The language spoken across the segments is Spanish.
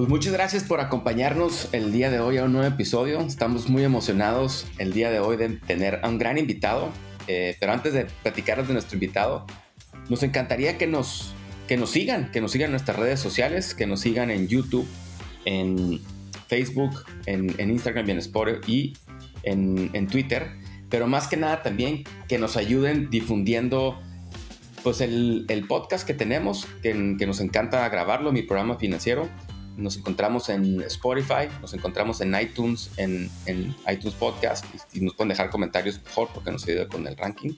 Pues muchas gracias por acompañarnos el día de hoy a un nuevo episodio. Estamos muy emocionados el día de hoy de tener a un gran invitado. Eh, pero antes de platicarles de nuestro invitado, nos encantaría que nos, que nos sigan, que nos sigan en nuestras redes sociales, que nos sigan en YouTube, en Facebook, en, Instagram y en y en, Twitter. Pero más que nada también que nos ayuden difundiendo pues el, podcast que tenemos, que nos encanta grabarlo, mi programa financiero nos encontramos en Spotify, nos encontramos en iTunes, en, iTunes Podcast, y, nos pueden dejar comentarios mejor porque nos ayuda con el ranking.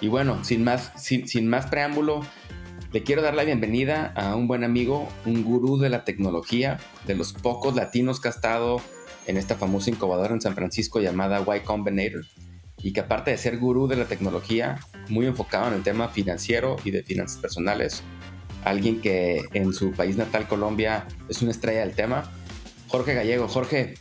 Y bueno, sin más, sin, más preámbulo, le quiero dar la bienvenida a un buen amigo, un gurú de la tecnología, de los pocos latinos que ha estado en esta famosa incubadora en San Francisco llamada Y Combinator, y que aparte de ser gurú de la tecnología, muy enfocado en el tema financiero y de finanzas personales, alguien que en su país natal, Colombia, es una estrella del tema. Jorge Gallego. Jorge,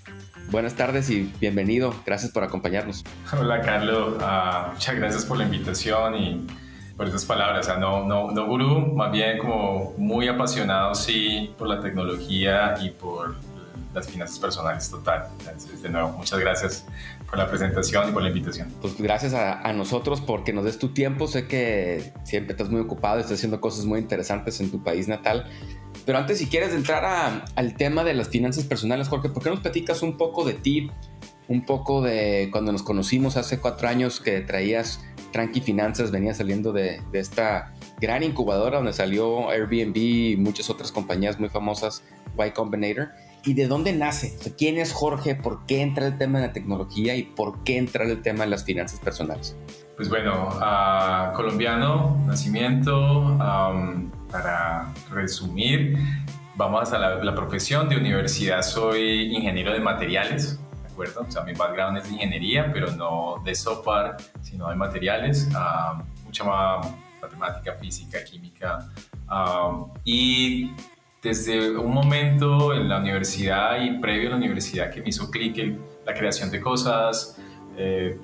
buenas tardes y bienvenido. Gracias por acompañarnos. Hola, Carlos. Ah, muchas gracias por la invitación y por esas palabras. no, no, no gurú, más bien como muy apasionado, sí, por la tecnología y por las finanzas personales total. Entonces, de nuevo, muchas gracias por la presentación y por la invitación. Pues gracias a, nosotros porque nos des tu tiempo. Sé que siempre estás muy ocupado, estás haciendo cosas muy interesantes en tu país natal. Pero antes, si quieres entrar al tema de las finanzas personales, Jorge, ¿por qué nos platicas un poco de ti? Un poco de cuando nos conocimos hace cuatro años que traías Tranqui Finanzas, venía saliendo de, de esta gran incubadora donde salió Airbnb y muchas otras compañías muy famosas, Y Combinator y de dónde nace. ¿Quién es Jorge? ¿Por qué entra el tema de la tecnología y por qué entra el tema de las finanzas personales? Pues bueno, colombiano, nacimiento, para resumir, vamos a la, profesión de universidad, soy ingeniero de materiales, ¿de acuerdo? O sea, mi background es de ingeniería, pero no de software, sino de materiales, mucha más matemática, física, química, y desde un momento en la universidad y previo a la universidad que me hizo clic la creación de cosas, eh,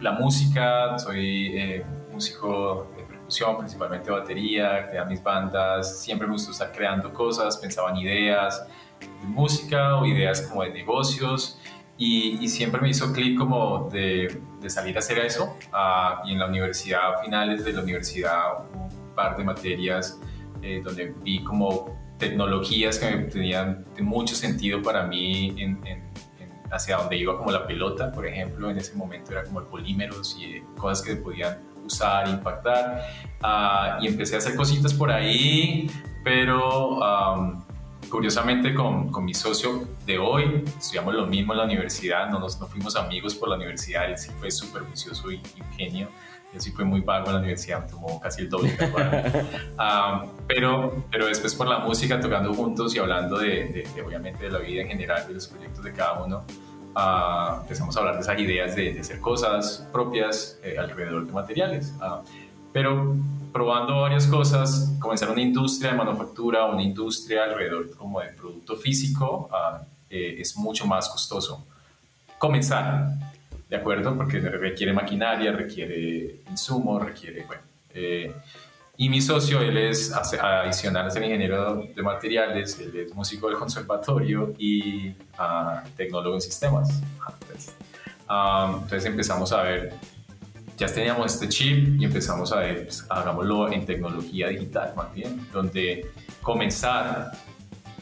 la música, soy eh, músico de percusión, principalmente batería, crea mis bandas, siempre me gustó estar creando cosas, pensaba en ideas de música o ideas como de negocios y, siempre me hizo clic como de, de, salir a hacer eso. Ah, y en la universidad, a finales de la universidad, un par de materias eh, donde vi como tecnologías que tenían mucho sentido para mí en, hacia donde iba como la pelota, por ejemplo, en ese momento era como el polímeros y cosas que podían usar, impactar, uh, y empecé a hacer cositas por ahí, pero curiosamente con, con, mi socio de hoy, estudiamos lo mismo en la universidad, no, nos, no fuimos amigos por la universidad, él sí fue súper juicioso y ingenio, sí fue muy vago en la universidad, tomó casi el doble. um, pero, pero después por la música, tocando juntos y hablando de, obviamente de la vida en general, de los proyectos de cada uno, uh, empezamos a hablar de esas ideas de, hacer cosas propias eh, alrededor de materiales. Uh, pero probando varias cosas, comenzar una industria de manufactura, una industria alrededor como de producto físico, uh, eh, es mucho más costoso. Comenzar, ¿de acuerdo? Porque requiere maquinaria, requiere insumos, requiere, bueno. Eh, y mi socio, él es adicional a ser ingeniero de materiales, él es músico del conservatorio y uh, tecnólogo en sistemas. Entonces, um, entonces, empezamos a ver, ya teníamos este chip y empezamos a ver, pues, hagámoslo en tecnología digital más bien, donde comenzar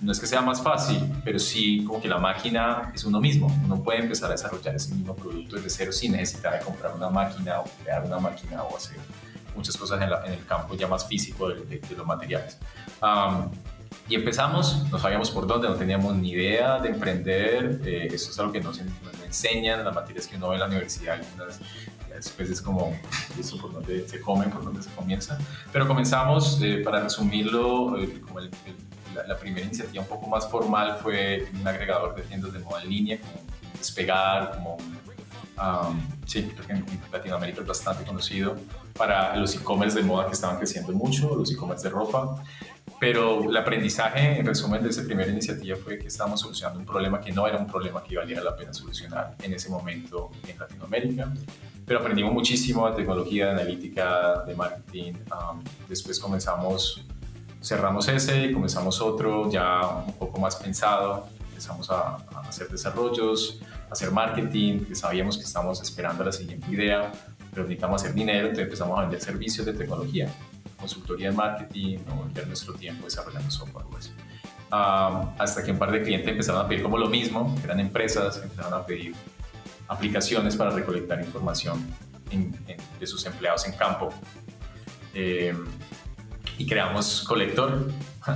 no es que sea más fácil, pero sí como que la máquina es uno mismo. Uno puede empezar a desarrollar ese mismo producto desde cero sin necesidad de comprar una máquina o crear una máquina o hacer muchas cosas en, el campo ya más físico de, los materiales. y empezamos, no sabíamos por dónde, no teníamos ni idea de emprender. Eh, eso es algo que nos, enseñan, las materias que uno ve en la universidad, después es como eso por donde se come, por donde se comienza. Pero comenzamos, eh, para resumirlo, como el, la, primera iniciativa un poco más formal fue un agregador de tiendas de moda en línea, como despegar, como sí, en Latinoamérica es bastante conocido para los e-commerce de moda que estaban creciendo mucho, los e-commerce de ropa. Pero el aprendizaje, en resumen, de esa primera iniciativa fue que estábamos solucionando un problema que no era un problema que valiera la pena solucionar en ese momento en Latinoamérica. Pero aprendimos muchísimo de tecnología, de analítica, de marketing. después comenzamos, cerramos ese y comenzamos otro ya un poco más pensado. Empezamos a, a hacer desarrollos, hacer marketing, sabíamos que estábamos esperando la siguiente idea, pero necesitamos hacer dinero, entonces empezamos a vender servicios de tecnología, consultoría de marketing, o vender nuestro tiempo desarrollando software. Pues. hasta que un par de clientes empezaron a pedir como lo mismo, eran empresas, empezaron a pedir aplicaciones para recolectar información de sus empleados en campo. Eh, y creamos Colector,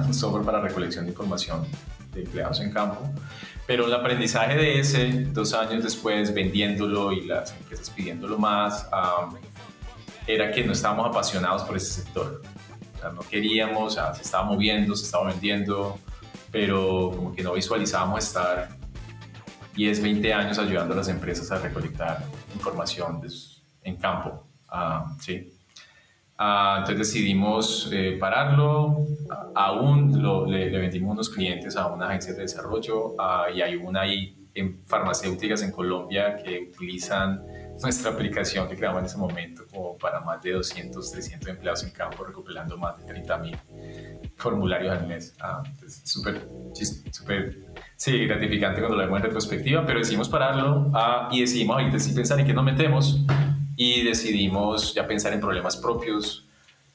un software para recolección de información de empleados en campo. Pero el aprendizaje de ese, dos años después, vendiéndolo y las empresas pidiéndolo más, era que no estábamos apasionados por ese sector. O sea, no queríamos, o sea, se estaba moviendo, se estaba vendiendo, pero como que no visualizábamos estar 10, 20 años ayudando a las empresas a recolectar información en campo. sí. Ah, entonces decidimos eh, pararlo. Aún le, vendimos unos clientes a una agencia de desarrollo ah, y hay una ahí en farmacéuticas en Colombia que utilizan nuestra aplicación que creamos en ese momento como para más de 200, 300 empleados en campo recopilando más de 30 mil formularios al mes. Ah, súper, súper, sí, gratificante cuando lo vemos en retrospectiva, pero decidimos pararlo y decidimos ahorita sí pensar en qué nos metemos y decidimos ya pensar en problemas propios,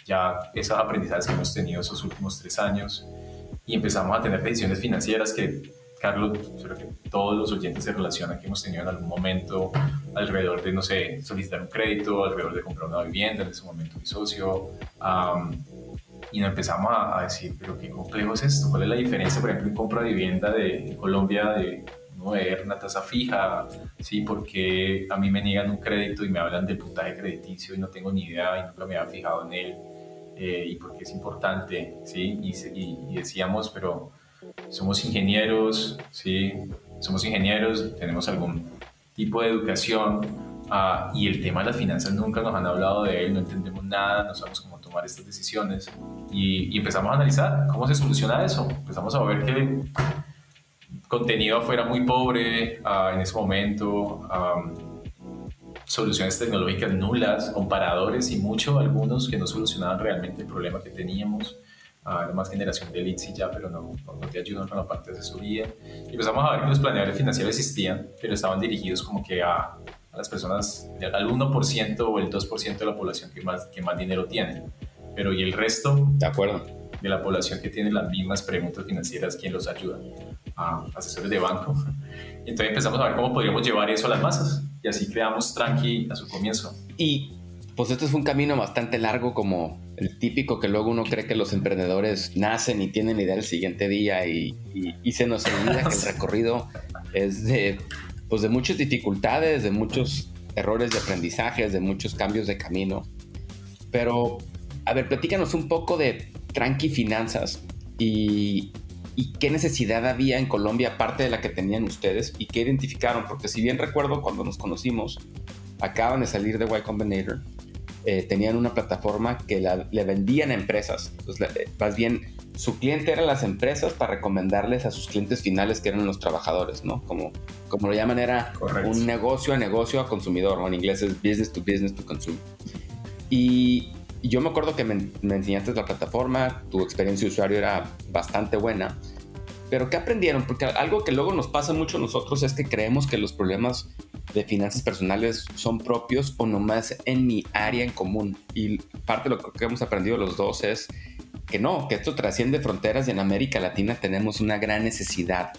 ya esos aprendizajes que hemos tenido esos últimos tres años y empezamos a tener decisiones financieras que, Carlos, creo que todos los oyentes se relacionan que hemos tenido en algún momento alrededor de, no sé, solicitar un crédito, alrededor de comprar una vivienda, en ese momento mi socio. y nos empezamos a, decir, pero qué complejo es esto, cuál es la diferencia, por ejemplo, en compra de vivienda de Colombia de ver una tasa fija, ¿sí? Porque a mí me niegan un crédito y me hablan del puntaje crediticio y no tengo ni idea y nunca me había fijado en él eh, y porque es importante, ¿sí? Y, decíamos, pero somos ingenieros, ¿sí? Somos ingenieros, tenemos algún tipo de educación ah, y el tema de las finanzas nunca nos han hablado de él, no entendemos nada, no sabemos cómo tomar estas decisiones y, y empezamos a analizar cómo se soluciona eso. Empezamos a ver que contenido afuera muy pobre uh, en ese momento, um, soluciones tecnológicas nulas, comparadores y mucho, algunos que no solucionaban realmente el problema que teníamos. Uh, más generación de leads y ya, pero no, no, te ayudan con la parte de asesoría. Y empezamos a ver que los planeadores financieros existían, pero estaban dirigidos como que a, a las personas, al 1% o el 2% de la población que más, que más dinero tiene. Pero ¿y el resto? De acuerdo. De la población que tiene las mismas preguntas financieras, ¿quién los ayuda? a asesores de banco. Y entonces empezamos a ver cómo podríamos llevar eso a las masas. Y así creamos Tranqui a su comienzo. Y pues esto es un camino bastante largo como el típico que luego uno cree que los emprendedores nacen y tienen idea el siguiente día y, y, se nos olvida que el recorrido es de, pues de muchas dificultades, de muchos errores de aprendizajes, de muchos cambios de camino. Pero, a ver, platícanos un poco de Tranqui Finanzas y y qué necesidad había en Colombia aparte de la que tenían ustedes y qué identificaron, porque si bien recuerdo cuando nos conocimos, acaban de salir de Y Combinator, eh, tenían una plataforma que le vendían a empresas, eh, más bien su cliente eran las empresas para recomendarles a sus clientes finales que eran los trabajadores, ¿no? Como, como lo llaman era un negocio a negocio a consumidor, o en inglés es business to business to consumer. Y yo me acuerdo que me, enseñaste la plataforma, tu experiencia de usuario era bastante buena, pero ¿qué aprendieron? Porque algo que luego nos pasa mucho a nosotros es que creemos que los problemas de finanzas personales son propios o nomás en mi área en común. Y parte de lo que hemos aprendido los dos es que no, que esto trasciende fronteras y en América Latina tenemos una gran necesidad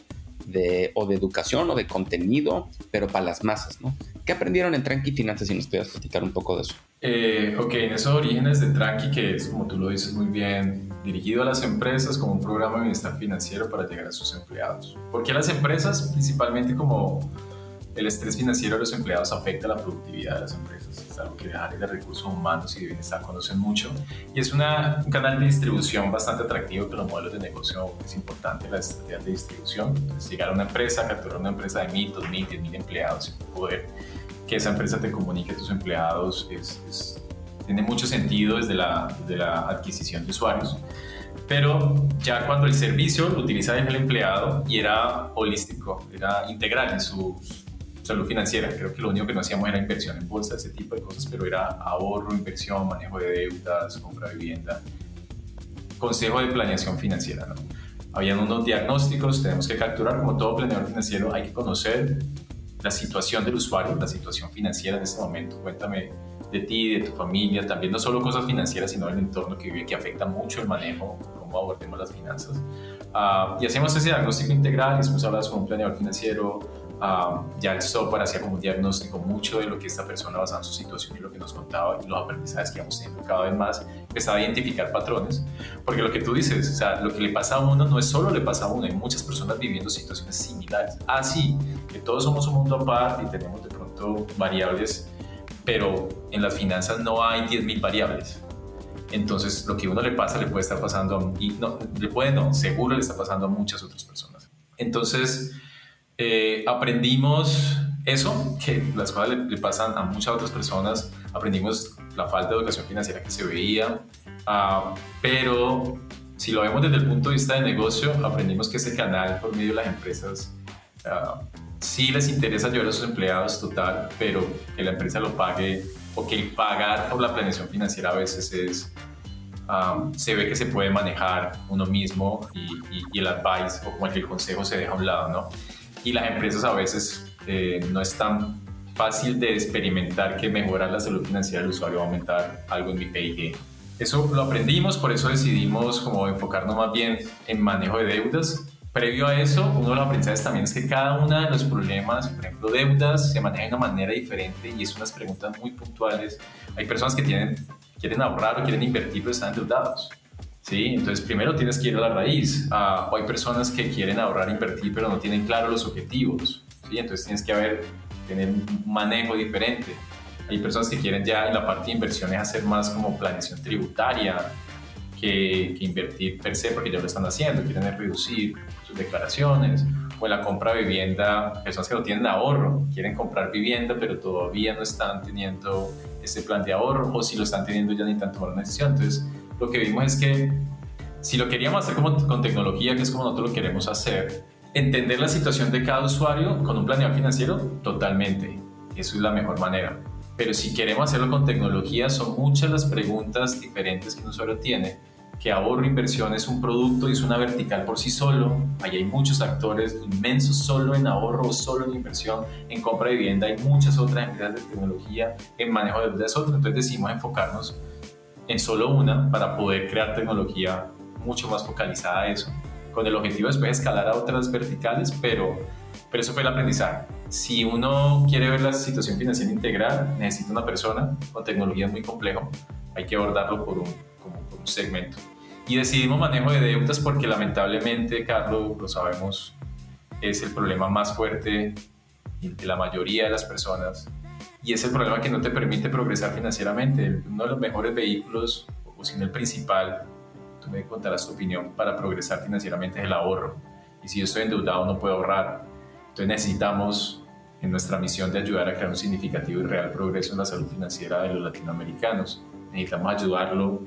de, o de educación o de contenido, pero para las masas, ¿no? ¿Qué aprendieron en Tranqui Finanzas? Si nos pudieras platicar un poco de eso. Eh, ok, en esos orígenes de Tranqui, que es, como tú lo dices muy bien, dirigido a las empresas como un programa de bienestar financiero para llegar a sus empleados. ¿Por qué las empresas? Principalmente como el estrés financiero de los empleados afecta la productividad de las empresas. Es algo que las áreas de recursos humanos y de bienestar conocen mucho. Y es una, un canal de distribución bastante atractivo que los modelos de negocio es importante la estrategia de distribución. Llegar a una empresa, capturar una empresa de mil, dos mil, diez mil empleados poder que esa empresa te comunique a tus empleados es, tiene mucho sentido desde la, desde la adquisición de usuarios pero ya cuando el servicio lo utiliza el empleado y era holístico, era integral en su salud financiera. Creo que lo único que no hacíamos era inversión en bolsa, ese tipo de cosas, pero era ahorro, inversión, manejo de deudas, compra de vivienda, consejo de planeación financiera. ¿no? Habían unos diagnósticos, tenemos que capturar, como todo planeador financiero, hay que conocer la situación del usuario, la situación financiera en este momento. Cuéntame de ti, de tu familia, también no solo cosas financieras, sino el entorno que vive, que afecta mucho el manejo, cómo abordemos las finanzas. Uh, y hacemos ese diagnóstico integral, después hablas con un planeador financiero, uh, ya el software hacía como un diagnóstico mucho de lo que esta persona basada en su situación y lo que nos contaba y los aprendizajes que íbamos teniendo cada vez más, empezaba a identificar patrones, porque lo que tú dices, o sea, lo que le pasa a uno no es solo le pasa a uno, hay muchas personas viviendo situaciones similares. Ah, sí, que todos somos un mundo aparte y tenemos de pronto variables pero en las finanzas no hay 10.000 variables. Entonces, lo que uno le pasa le puede estar pasando, a, y no, le puede no, seguro le está pasando a muchas otras personas. Entonces, eh, aprendimos eso, que las cosas le, pasan a muchas otras personas, aprendimos la falta de educación financiera que se veía, uh, pero si lo vemos desde el punto de vista de negocio, aprendimos que ese canal por medio de las empresas uh, sí les interesa ayudar a sus empleados total, pero que la empresa lo pague o que el pagar por la planeación financiera a veces es, se ve que se puede manejar uno mismo y, el advice o como el consejo se deja a un lado, ¿no? Y las empresas a veces eh, no es tan fácil de experimentar que mejorar la salud financiera del usuario va a aumentar algo en mi PIG. Eso lo aprendimos, por eso decidimos como enfocarnos más bien en manejo de deudas Previo a eso, uno de los aprendizajes también es que cada uno de los problemas, por ejemplo, deudas, se maneja de una manera diferente y es unas preguntas muy puntuales. Hay personas que tienen, quieren ahorrar o quieren invertir pero están endeudados. ¿Sí? Entonces, primero tienes que ir a la raíz. Ah, hay personas que quieren ahorrar, invertir, pero no tienen claro los objetivos. ¿sí? Entonces, tienes que haber, tener un manejo diferente. Hay personas que quieren ya en la parte de inversiones hacer más como planeación tributaria que, que invertir per se, porque ya lo están haciendo, quieren reducir declaraciones, o en la compra de vivienda, personas que no tienen ahorro, quieren comprar vivienda, pero todavía no están teniendo ese plan de ahorro, o si lo están teniendo ya ni tanto tomar una decisión. Entonces, lo que vimos es que si lo queríamos hacer como, con tecnología, que es como nosotros lo queremos hacer, entender la situación de cada usuario con un planeador financiero, totalmente. Eso es la mejor manera. Pero si queremos hacerlo con tecnología, son muchas las preguntas diferentes que un usuario tiene que ahorro inversión es un producto y es una vertical por sí solo. Ahí hay muchos actores inmensos solo en ahorro solo en inversión. En compra de vivienda hay muchas otras empresas de tecnología. En manejo de deudas otras. Entonces decidimos enfocarnos en solo una para poder crear tecnología mucho más focalizada a eso. Con el objetivo de escalar a otras verticales, pero, pero eso fue el aprendizaje. Si uno quiere ver la situación financiera integral, necesita una persona con tecnología muy complejo. Hay que abordarlo por un segmento. Y decidimos manejo de deudas porque lamentablemente, Carlos, lo sabemos, es el problema más fuerte de la mayoría de las personas y es el problema que no te permite progresar financieramente. Uno de los mejores vehículos, o si no el principal, tú me contarás tu opinión, para progresar financieramente es el ahorro. Y si yo estoy endeudado no puedo ahorrar. Entonces necesitamos, en nuestra misión de ayudar a crear un significativo y real progreso en la salud financiera de los latinoamericanos, necesitamos ayudarlo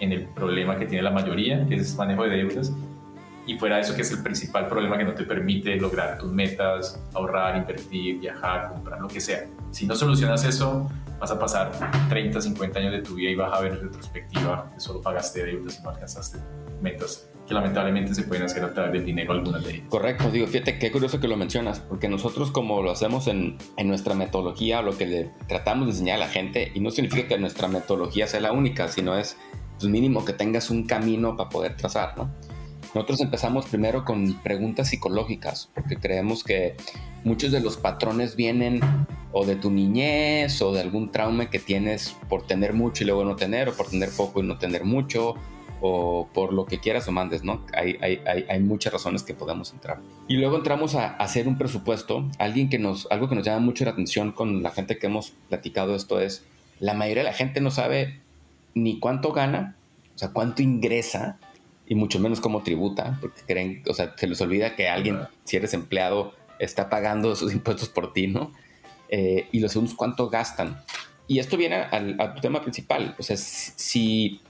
en el problema que tiene la mayoría, que es manejo de deudas, y fuera de eso que es el principal problema que no te permite lograr tus metas, ahorrar, invertir, viajar, comprar, lo que sea. Si no solucionas eso, vas a pasar 30, 50 años de tu vida y vas a ver en retrospectiva que solo pagaste deudas y no alcanzaste metas que lamentablemente se pueden hacer a través del dinero algunas de ellas. Correcto, digo, fíjate qué curioso que lo mencionas, porque nosotros como lo hacemos en, en nuestra metodología, lo que le tratamos de enseñar a la gente, y no significa que nuestra metodología sea la única, sino es pues mínimo que tengas un camino para poder trazar, ¿no? Nosotros empezamos primero con preguntas psicológicas, porque creemos que muchos de los patrones vienen o de tu niñez o de algún trauma que tienes por tener mucho y luego no tener, o por tener poco y no tener mucho, o por lo que quieras o mandes, ¿no? Hay, hay, hay, muchas razones que podemos entrar. Y luego entramos a, hacer un presupuesto. Alguien que nos, algo que nos llama mucho la atención con la gente que hemos platicado esto es, la mayoría de la gente no sabe ni cuánto gana, o sea, cuánto ingresa y mucho menos cómo tributa, porque creen, o sea, se les olvida que alguien, si eres empleado, está pagando sus impuestos por ti, ¿no? Eh, y los segundos, cuánto gastan. Y esto viene al, a tu tema principal. O sea, si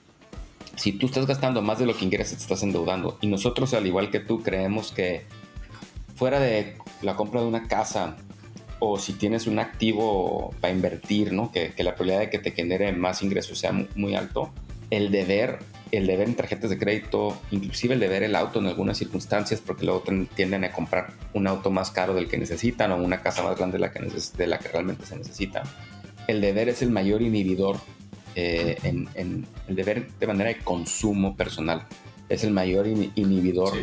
si tú estás gastando más de lo que ingresas, te estás endeudando. Y nosotros, al igual que tú, creemos que fuera de la compra de una casa o si tienes un activo para invertir, ¿no? que, la probabilidad de que te genere más ingresos sea muy, alto, el deber, el deber en tarjetas de crédito, inclusive el deber el auto en algunas circunstancias, porque luego tienden a comprar un auto más caro del que necesitan o una casa más grande de la que, de la que realmente se necesita. El deber es el mayor inhibidor eh, en, el deber de manera de consumo personal. Es el mayor inhibidor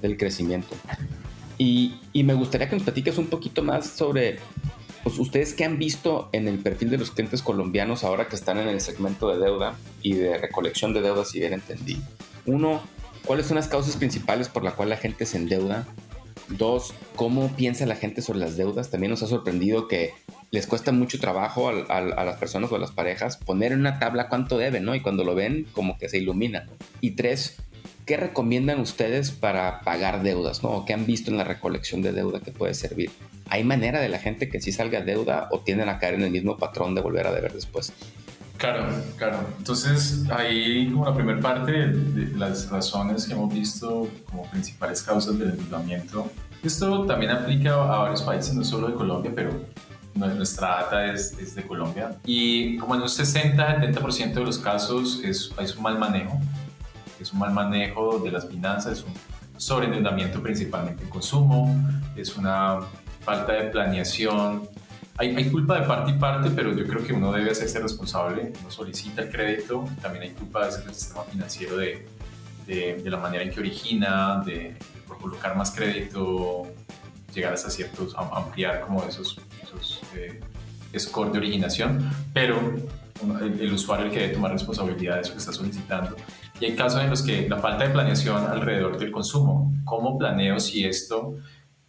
del crecimiento. Y, me gustaría que nos platiques un poquito más sobre pues, ustedes que han visto en el perfil de los clientes colombianos ahora que están en el segmento de deuda y de recolección de deuda, si bien entendí. Uno, ¿cuáles son las causas principales por las cuales la gente se endeuda? Dos, ¿cómo piensa la gente sobre las deudas? También nos ha sorprendido que les cuesta mucho trabajo a, las personas o a las parejas poner en una tabla cuánto deben, ¿no? Y cuando lo ven, como que se ilumina. Y tres, ¿qué recomiendan ustedes para pagar deudas, ¿no? ¿O qué han visto en la recolección de deuda que puede servir? ¿Hay manera de la gente que sí salga deuda o tienden a caer en el mismo patrón de volver a deber después? Claro, claro. Entonces, ahí como la primera parte de las razones que hemos visto como principales causas del endeudamiento. Esto también aplica a varios países, no solo de Colombia, pero nuestra data es, es, de Colombia y como en un 60-70% de los casos es, es, un mal manejo, es un mal manejo de las finanzas, es un sobreendeudamiento principalmente en consumo, es una falta de planeación. Hay, culpa de parte y parte, pero yo creo que uno debe hacerse responsable, uno solicita el crédito, también hay culpa del sistema financiero de, de, la manera en que origina, de por colocar más crédito, llegar hasta ciertos, ampliar como esos eh, score de originación, pero el, usuario el que debe tomar responsabilidad de eso que está solicitando. Y hay casos en los que la falta de planeación alrededor del consumo, ¿cómo planeo si esto,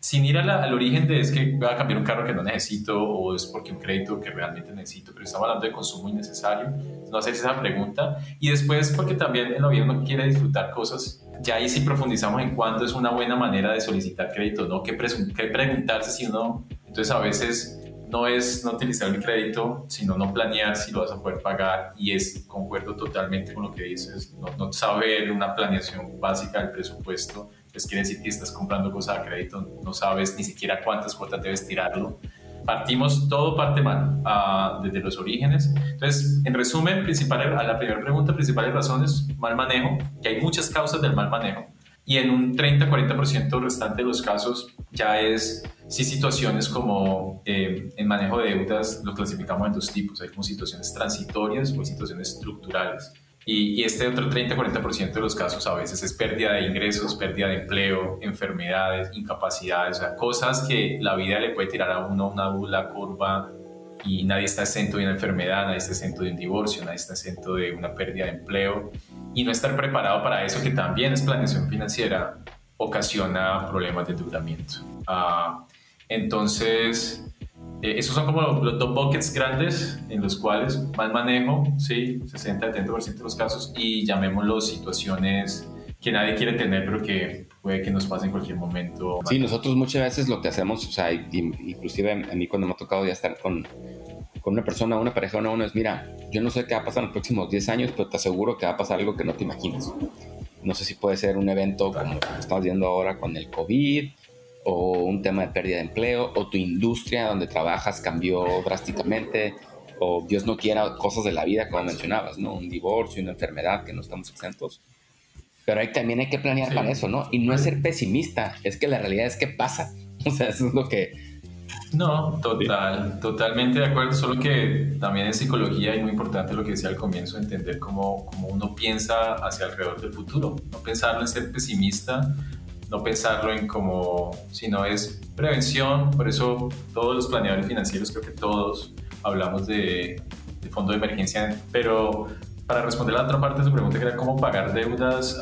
sin ir al origen de es que voy a cambiar un carro que no necesito o es porque un crédito que realmente necesito, pero estamos hablando de consumo innecesario, no hacerse esa pregunta. Y después porque también en la vida uno quiere disfrutar cosas ya ahí sí profundizamos en cuánto es una buena manera de solicitar crédito, ¿no? ¿Qué, qué preguntarse si uno, entonces a veces no es no utilizar el crédito, sino no planear si lo vas a poder pagar y es, concuerdo totalmente con lo que dices, no, saber una planeación básica del presupuesto, pues quiere decir que estás comprando cosas a crédito, no sabes ni siquiera cuántas cuotas debes tirarlo. Partimos, todo parte mal uh, desde los orígenes. Entonces, en resumen, principal, a la primera pregunta, principales razones, mal manejo, que hay muchas causas del mal manejo y en un 30-40% restante de los casos ya es si situaciones como eh, en manejo de deudas lo clasificamos en dos tipos, hay como situaciones transitorias o situaciones estructurales. Y, este otro 30-40% de los casos a veces es pérdida de ingresos, pérdida de empleo, enfermedades, incapacidades, o sea, cosas que la vida le puede tirar a uno una bula curva y nadie está exento de una enfermedad, nadie está exento de un divorcio, nadie está exento de una pérdida de empleo y no estar preparado para eso, que también es planeación financiera, ocasiona problemas de endeudamiento. Ah, entonces, eh, esos son como los dos buckets grandes en los cuales mal manejo, sí, 60-70% de los casos, y llamémoslo situaciones que nadie quiere tener, pero que puede que nos pase en cualquier momento. Sí, nosotros muchas veces lo que hacemos, o sea, inclusive a mí cuando me ha tocado ya estar con, con una persona, una pareja, una, uno es, mira, yo no sé qué va a pasar en los próximos 10 años, pero te aseguro que va a pasar algo que no te imaginas. No sé si puede ser un evento como estamos viendo ahora con el COVID, o un tema de pérdida de empleo, o tu industria donde trabajas cambió drásticamente, o Dios no quiera cosas de la vida, como mencionabas, ¿no? Un divorcio, una enfermedad, que no estamos exentos. Pero ahí también hay que planear para eso, ¿no? Y no es ser pesimista, es que la realidad es que pasa. O sea, eso es lo que... No, total, totalmente de acuerdo, solo que también en psicología es muy importante lo que decía al comienzo, entender cómo, cómo uno piensa hacia alrededor del futuro, no pensarlo en ser pesimista, no pensarlo en como, sino es prevención, por eso todos los planeadores financieros, creo que todos hablamos de, fondo de emergencia, pero para responder la otra parte de su pregunta, que era cómo pagar deudas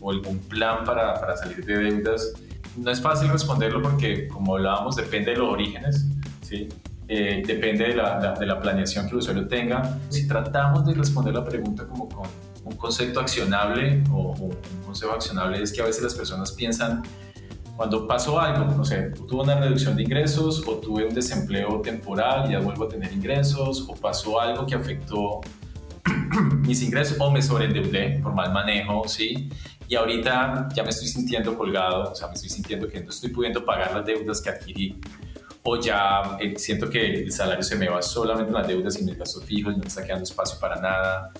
o algún plan para, para, salir de deudas, no es fácil responderlo porque, como hablábamos, depende de los orígenes, ¿sí? Eh, depende de la, de la, planeación que el usuario tenga. Si tratamos de responder la pregunta como con un concepto accionable o, un consejo accionable, es que a veces las personas piensan cuando pasó algo, no sé, tuve una reducción de ingresos o tuve un desempleo temporal ya vuelvo a tener ingresos o pasó algo que afectó mis ingresos o me sobreendeudé por mal manejo, ¿sí? Y ahorita ya me estoy sintiendo colgado, o sea, me estoy sintiendo que no estoy pudiendo pagar las deudas que adquirí o ya eh, siento que el salario se me va solamente en las deudas y mis gastos fijos no me está quedando espacio para nada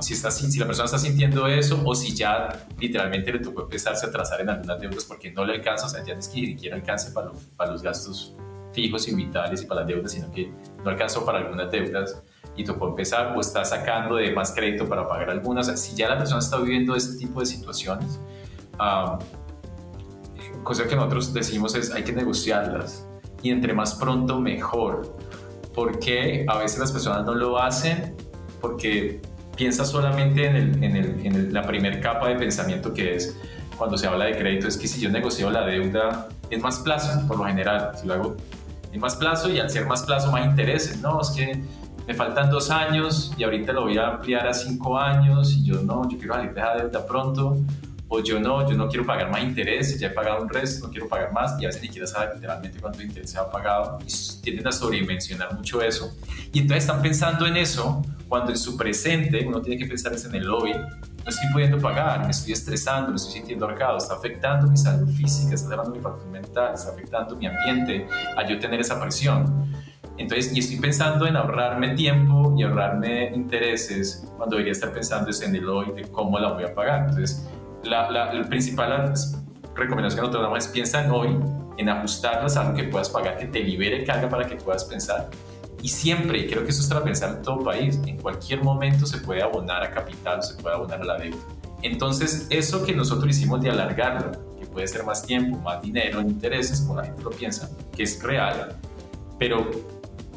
si, está, si la persona está sintiendo eso o si ya literalmente le tocó empezarse a trazar en algunas deudas porque no le alcanza, o sea, ya no es que ni siquiera alcance para, para los gastos fijos y vitales y para las deudas, sino que no alcanzó para algunas deudas y tocó empezar o está sacando de más crédito para pagar algunas. si ya la persona está viviendo este tipo de situaciones, cosa que nosotros decimos es hay que negociarlas y entre más pronto mejor. Porque a veces las personas no lo hacen porque piensa solamente en, el, en, el, en la primera capa de pensamiento que es cuando se habla de crédito, es que si yo negocio la deuda, es más plazo, por lo general, si lo hago en más plazo y al ser más plazo, más intereses, ¿no? Es que me faltan dos años y ahorita lo voy a ampliar a cinco años y yo no, yo quiero salir de deuda pronto, o yo no, yo no quiero pagar más intereses, ya he pagado un resto, no quiero pagar más y a veces ni siquiera saber literalmente cuánto interés se ha pagado y tienden a sobredimensionar mucho eso. Y entonces están pensando en eso cuando en su presente uno tiene que pensar es en el hoy. No estoy pudiendo pagar, me estoy estresando, me estoy sintiendo ahorcado, está afectando mi salud física, está afectando mi factor mental, está afectando mi ambiente a yo tener esa presión. Entonces, y estoy pensando en ahorrarme tiempo y ahorrarme intereses cuando debería estar pensando es en el hoy, de cómo la voy a pagar. Entonces, la, la, principal recomendación que nosotros es piensa en hoy, en ajustarlas a algo que puedas pagar, que te libere carga para que puedas pensar y siempre, y creo que eso es para pensar en todo país, en cualquier momento se puede abonar a capital, se puede abonar a la deuda. Entonces, eso que nosotros hicimos de alargarlo, que puede ser más tiempo, más dinero intereses, como la gente lo piensa, que es real, pero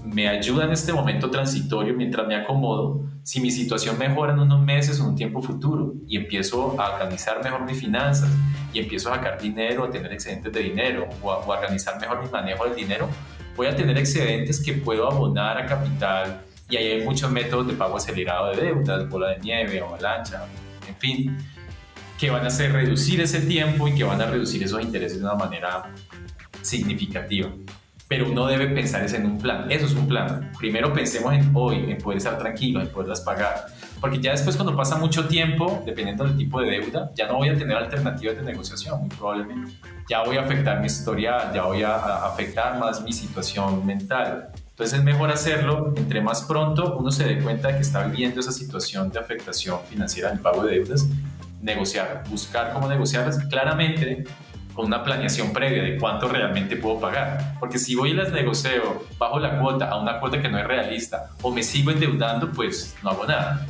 me ayuda en este momento transitorio mientras me acomodo. Si mi situación mejora en unos meses o en un tiempo futuro y empiezo a organizar mejor mis finanzas y empiezo a sacar dinero, a tener excedentes de dinero o a, organizar mejor mi manejo del dinero, voy a tener excedentes que puedo abonar a capital y ahí hay muchos métodos de pago acelerado de deudas, bola de nieve, avalancha, en fin, que van a hacer reducir ese tiempo y que van a reducir esos intereses de una manera significativa. Pero uno debe pensar en un plan. Eso es un plan. Primero pensemos en hoy, en poder estar tranquilo, en poderlas pagar. Porque ya después cuando pasa mucho tiempo, dependiendo del tipo de deuda, ya no voy a tener alternativas de negociación, muy probablemente. Ya voy a afectar mi historial, ya voy a afectar más mi situación mental. Entonces es mejor hacerlo entre más pronto uno se dé cuenta de que está viviendo esa situación de afectación financiera en pago de deudas, negociar, buscar cómo negociarlas claramente con una planeación previa de cuánto realmente puedo pagar. Porque si voy y las negocio bajo la cuota a una cuota que no es realista o me sigo endeudando, pues no hago nada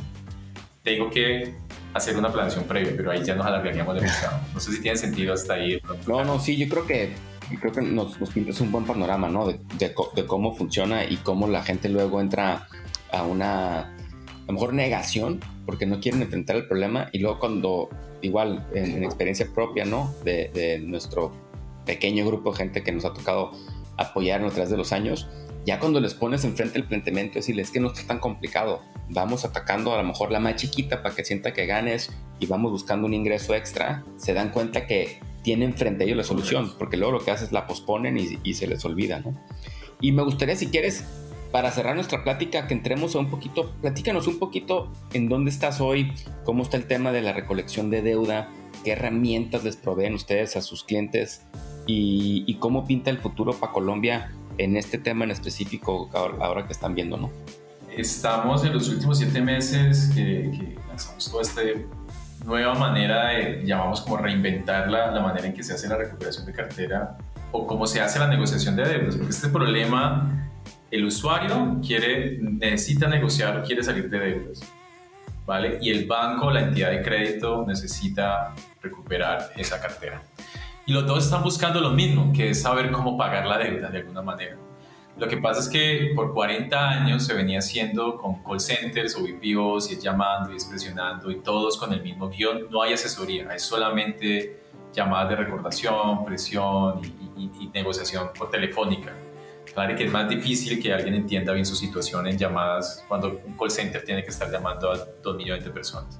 tengo que hacer una planeación previa, pero ahí ya nos alargaríamos demasiado. No sé si tiene sentido hasta ahí. No, no, sí, yo creo que creo que nos, nos pintas un buen panorama, ¿no? De, de, cómo funciona y cómo la gente luego entra a una, a lo mejor negación, porque no quieren enfrentar el problema y luego cuando, igual, en, experiencia propia, ¿no? De, nuestro pequeño grupo de gente que nos ha tocado apoyar a través de los años, ya cuando les pones enfrente el planteamiento, decirles que no está tan complicado, vamos atacando a lo mejor la más chiquita para que sienta que ganes y vamos buscando un ingreso extra, se dan cuenta que tienen frente a ellos la solución, porque luego lo que haces es la posponen y, se les olvida, ¿no? Y me gustaría, si quieres, para cerrar nuestra plática, que entremos a un poquito, platícanos un poquito en dónde estás hoy, cómo está el tema de la recolección de deuda, qué herramientas les proveen ustedes a sus clientes y, cómo pinta el futuro para Colombia en este tema en específico ahora que están viendo, ¿no? Estamos en los últimos siete meses que, lanzamos toda esta nueva manera de, llamamos como reinventar la, la, manera en que se hace la recuperación de cartera o cómo se hace la negociación de deudas, porque este problema, el usuario quiere, necesita negociar o quiere salir de deudas, ¿vale? Y el banco, la entidad de crédito necesita recuperar esa cartera. Y los dos están buscando lo mismo, que es saber cómo pagar la deuda de alguna manera. Lo que pasa es que por 40 años se venía haciendo con call centers o VPOs y es llamando y es presionando y todos con el mismo guion. No hay asesoría, hay solamente llamadas de recordación, presión y, negociación por telefónica. Claro que es más difícil que alguien entienda bien su situación en llamadas cuando un call center tiene que estar llamando a 2 millones de personas.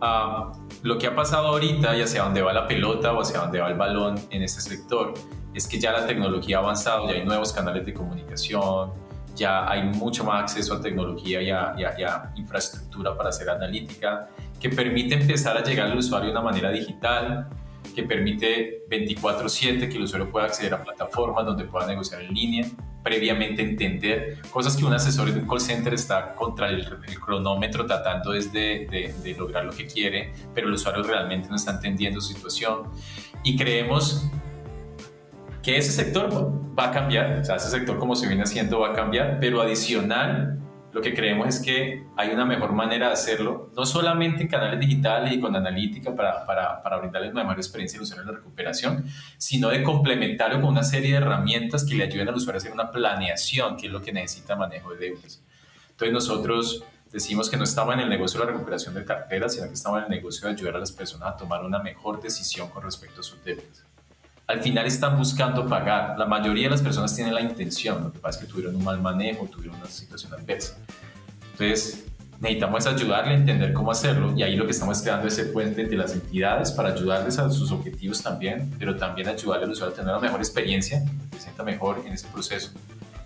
Ah, lo que ha pasado ahorita y hacia dónde va la pelota o hacia dónde va el balón en este sector es que ya la tecnología ha avanzado, ya hay nuevos canales de comunicación, ya hay mucho más acceso a tecnología y a, infraestructura para hacer analítica, que permite empezar a llegar al usuario de una manera digital, que permite 24/7 que el usuario pueda acceder a plataformas donde pueda negociar en línea, previamente entender cosas que un asesor de un call center está contra el, cronómetro tratando de, de, lograr lo que quiere, pero el usuario realmente no está entendiendo su situación. Y creemos que ese sector va a cambiar, o sea, ese sector como se viene haciendo va a cambiar, pero adicional, lo que creemos es que hay una mejor manera de hacerlo, no solamente en canales digitales y con analítica para, para, para brindarles una mejor experiencia al usuario en la recuperación, sino de complementarlo con una serie de herramientas que le ayuden al usuario a hacer una planeación, que es lo que necesita manejo de deudas. Entonces nosotros decimos que no estamos en el negocio de la recuperación de cartera, sino que estamos en el negocio de ayudar a las personas a tomar una mejor decisión con respecto a sus deudas al final están buscando pagar. La mayoría de las personas tienen la intención, lo que pasa es que tuvieron un mal manejo, tuvieron una situación adversa. Entonces, necesitamos ayudarle a entender cómo hacerlo y ahí lo que estamos creando es ese puente entre las entidades para ayudarles a sus objetivos también, pero también ayudarle al usuario a tener una mejor experiencia, que se sienta mejor en ese proceso,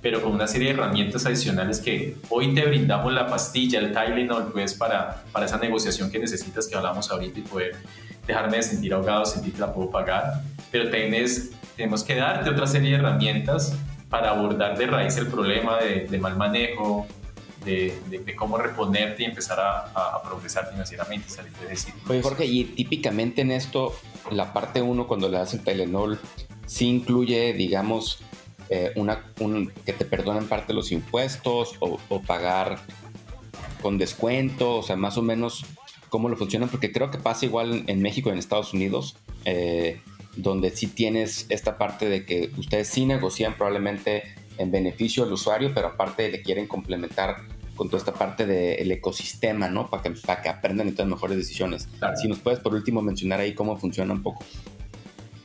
pero con una serie de herramientas adicionales que hoy te brindamos la pastilla, el Tylenol, pues para, para esa negociación que necesitas que hablamos ahorita y poder dejarme de sentir ahogado, sentir que la puedo pagar, pero tienes, tenemos que darte otra serie de herramientas para abordar de raíz el problema de, mal manejo, de, de, cómo reponerte y empezar a, a, progresar financieramente salir de ese Oye, Jorge, y típicamente en esto, la parte 1, cuando le das el Telenol, sí incluye, digamos, eh, una, un, que te perdonen parte de los impuestos o, o, pagar con descuento, o sea, más o menos cómo lo funcionan, porque creo que pasa igual en México y en Estados Unidos, eh, donde sí tienes esta parte de que ustedes sí negocian probablemente en beneficio del usuario, pero aparte le quieren complementar con toda esta parte del ecosistema, ¿no? Para que, para que aprendan y tomen mejores decisiones. Si nos puedes por último mencionar ahí cómo funciona un poco.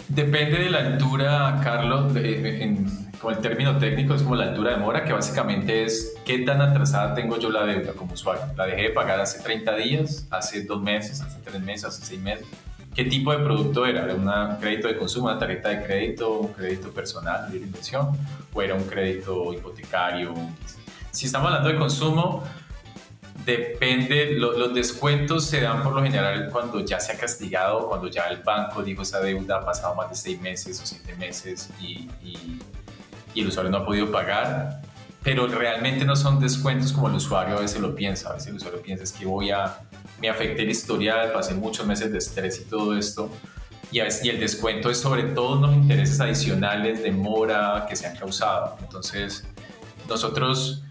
Depende de la altura, Carlos, en, como el término técnico es como la altura de mora, que básicamente es qué tan atrasada tengo yo la deuda como usuario. La dejé de pagar hace 30 días, hace dos meses, hace tres meses, hace seis meses. ¿Qué tipo de producto era? ¿Era un crédito de consumo, una tarjeta de crédito, un crédito personal de inversión o era un crédito hipotecario? Si estamos hablando de consumo, Depende, los descuentos se dan por lo general cuando ya se ha castigado, cuando ya el banco dijo esa deuda ha pasado más de seis meses o siete meses y, el usuario no ha podido pagar, pero realmente no son descuentos como el usuario a veces lo piensa, a veces el usuario piensa es que voy a, me afecté el historial, pasé muchos meses de estrés y todo esto, y, y el descuento es sobre todo los intereses adicionales de mora que se han causado. Entonces, nosotros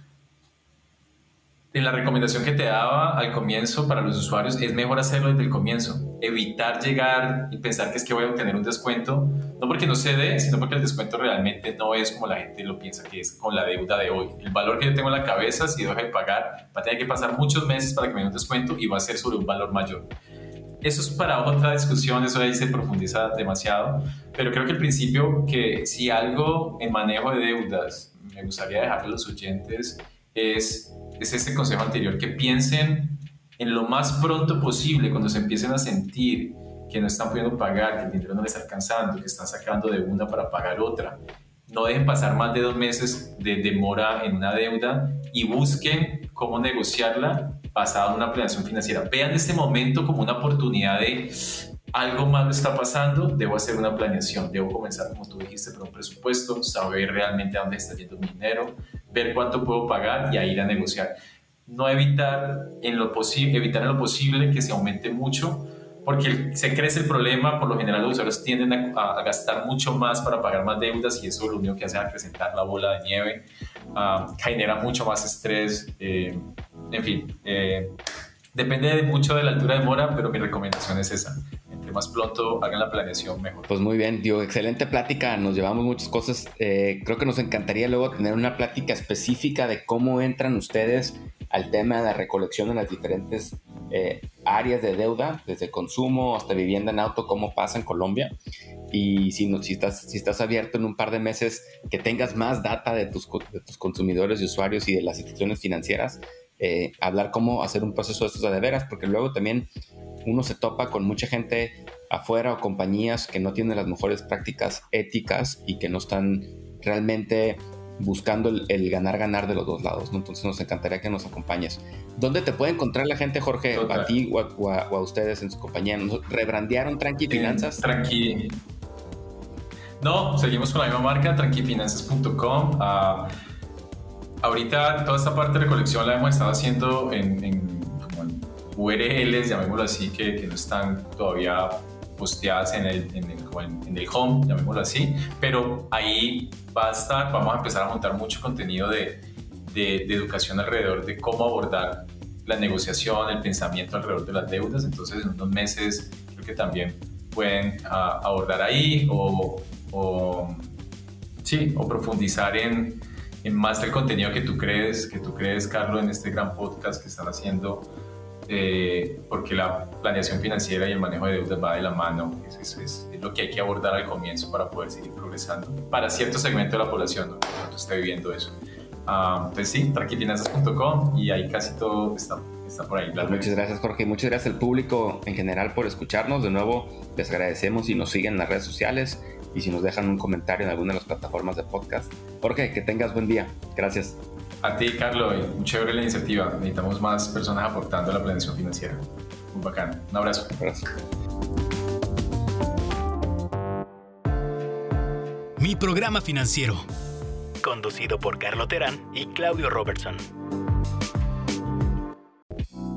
en la recomendación que te daba al comienzo para los usuarios es mejor hacerlo desde el comienzo, evitar llegar y pensar que es que voy a obtener un descuento, no porque no se dé, sino porque el descuento realmente no es como la gente lo piensa que es con la deuda de hoy. El valor que yo tengo en la cabeza, si dejo de pagar, va a tener que pasar muchos meses para que me dé un descuento y va a ser sobre un valor mayor. Eso es para otra discusión, eso ahí se profundiza demasiado, pero creo que el principio que si algo en manejo de deudas me gustaría dejarle a los oyentes es es este consejo anterior, que piensen en lo más pronto posible cuando se empiecen a sentir que no están pudiendo pagar, que el dinero no les está alcanzando, que están sacando de una para pagar otra. No dejen pasar más de dos meses de demora en una deuda y busquen cómo negociarla basada en una planeación financiera. Vean este momento como una oportunidad de algo malo está pasando, debo hacer una planeación, debo comenzar, como tú dijiste, por un presupuesto, saber realmente a dónde está yendo mi dinero, ver cuánto puedo pagar y a ir a negociar. No evitar en lo, posible, evitar en lo posible que se aumente mucho, porque se crece el problema, por lo general los usuarios tienden a, gastar mucho más para pagar más deudas y eso lo único que hace es acrecentar la bola de nieve, ah, genera mucho más estrés, eh, en fin, eh, depende mucho de la altura de mora, pero mi recomendación es esa más pronto hagan la planeación, mejor. Pues muy bien, digo, excelente plática, nos llevamos muchas cosas. Eh, creo que nos encantaría luego tener una plática específica de cómo entran ustedes al tema de la recolección de las diferentes eh, áreas de deuda, desde consumo hasta vivienda en auto, cómo pasa en Colombia. Y si, no, si, estás, si estás abierto en un par de meses, que tengas más data de tus, de tus consumidores y usuarios y de las instituciones financieras, eh, hablar cómo hacer un proceso de estos de veras, porque luego también uno se topa con mucha gente afuera o compañías que no tienen las mejores prácticas éticas y que no están realmente buscando el, ganar-ganar de los dos lados. Entonces nos encantaría que nos acompañes. ¿Dónde te puede encontrar la gente, Jorge, a ti o a, ustedes en su compañía? ¿Rebrandearon Tranqui Finanzas? tranqui. No, seguimos con la misma marca, tranquifinanzas.com. Uh, ahorita toda esta parte de recolección la hemos estado haciendo en, URLs, llamémoslo así, que, que no están todavía posteadas en el, en el, en el home, llamémoslo así, pero ahí va a estar, vamos a empezar a montar mucho contenido de, de, educación alrededor de cómo abordar la negociación, el pensamiento alrededor de las deudas, entonces en unos meses creo que también pueden ah, abordar ahí o, o, sí, o profundizar en, en más del contenido que tú crees, que tú crees, Carlos, en este gran podcast que están haciendo eh, porque la planeación financiera y el manejo de deudas va de la mano. Eso es, lo que hay que abordar al comienzo para poder seguir progresando para cierto segmento de la población ¿no? que está viviendo eso. Uh, entonces sí, tranquifinanzas.com y ahí casi todo está, está por ahí. Pues muchas gracias Jorge muchas gracias al público en general por escucharnos. De nuevo les agradecemos si nos siguen en las redes sociales y si nos dejan un comentario en alguna de las plataformas de podcast. Jorge, que tengas buen día. Gracias. A ti, Carlos, muy chévere la iniciativa. Necesitamos más personas aportando a la planeación financiera. Muy bacán. Un abrazo. Mi programa financiero. Conducido por Carlos Terán y Claudio Robertson.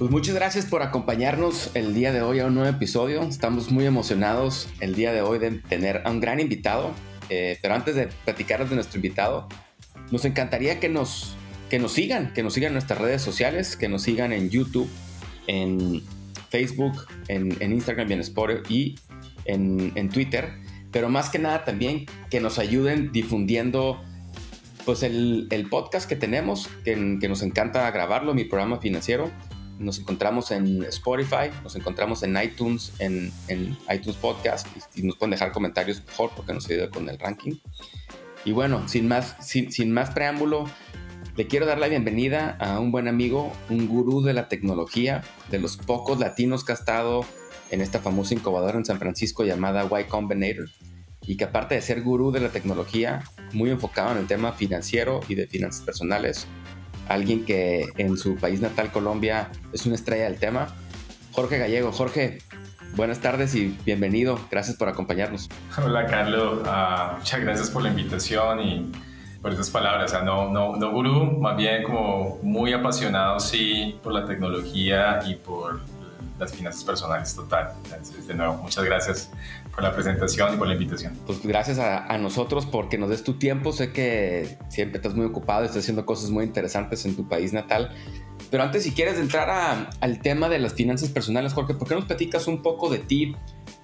Pues muchas gracias por acompañarnos el día de hoy a un nuevo episodio. Estamos muy emocionados el día de hoy de tener a un gran invitado. Eh, pero antes de platicarles de nuestro invitado, nos encantaría que nos, que nos sigan, que nos sigan en nuestras redes sociales, que nos sigan en YouTube, en Facebook, en, Instagram y en Spotify y en, Twitter. Pero más que nada también que nos ayuden difundiendo pues el, podcast que tenemos, que, que nos encanta grabarlo, mi programa financiero nos encontramos en Spotify, nos encontramos en iTunes, en, iTunes Podcast, y, nos pueden dejar comentarios mejor porque nos ayuda con el ranking. Y bueno, sin más, sin, más preámbulo, le quiero dar la bienvenida a un buen amigo, un gurú de la tecnología, de los pocos latinos que ha estado en esta famosa incubadora en San Francisco llamada Y Combinator, y que aparte de ser gurú de la tecnología, muy enfocado en el tema financiero y de finanzas personales, alguien que en su país natal, Colombia, es una estrella del tema. Jorge Gallego. Jorge, buenas tardes y bienvenido. Gracias por acompañarnos. Hola, Carlos. Ah, muchas gracias por la invitación y por esas palabras. O sea, no, no, no gurú, más bien como muy apasionado, sí, por la tecnología y por las finanzas personales, total. Entonces, de nuevo, muchas gracias por la presentación y por la invitación. Pues gracias a, nosotros porque nos des tu tiempo. Sé que siempre estás muy ocupado, estás haciendo cosas muy interesantes en tu país natal. Pero antes, si quieres entrar al tema de las finanzas personales, Jorge, ¿por qué nos platicas un poco de ti?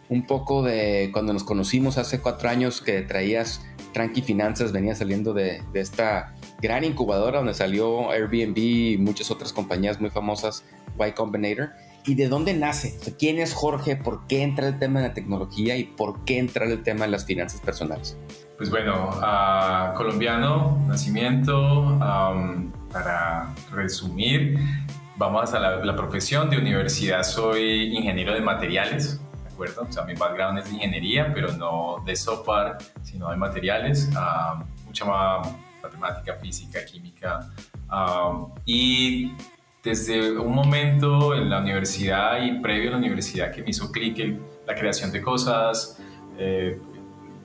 Un poco de cuando nos conocimos hace cuatro años que traías Tranqui Finanzas, venía saliendo de, de esta gran incubadora donde salió Airbnb y muchas otras compañías muy famosas, Y Combinator y de dónde nace. ¿Quién es Jorge? ¿Por qué entra el tema de la tecnología y por qué entra el tema de las finanzas personales? Pues bueno, colombiano, nacimiento, para resumir, vamos a la, profesión de universidad, soy ingeniero de materiales, ¿de acuerdo? O sea, mi background es de ingeniería, pero no de software, sino de materiales, mucha más matemática, física, química, y desde un momento en la universidad y previo a la universidad que me hizo clic la creación de cosas, eh,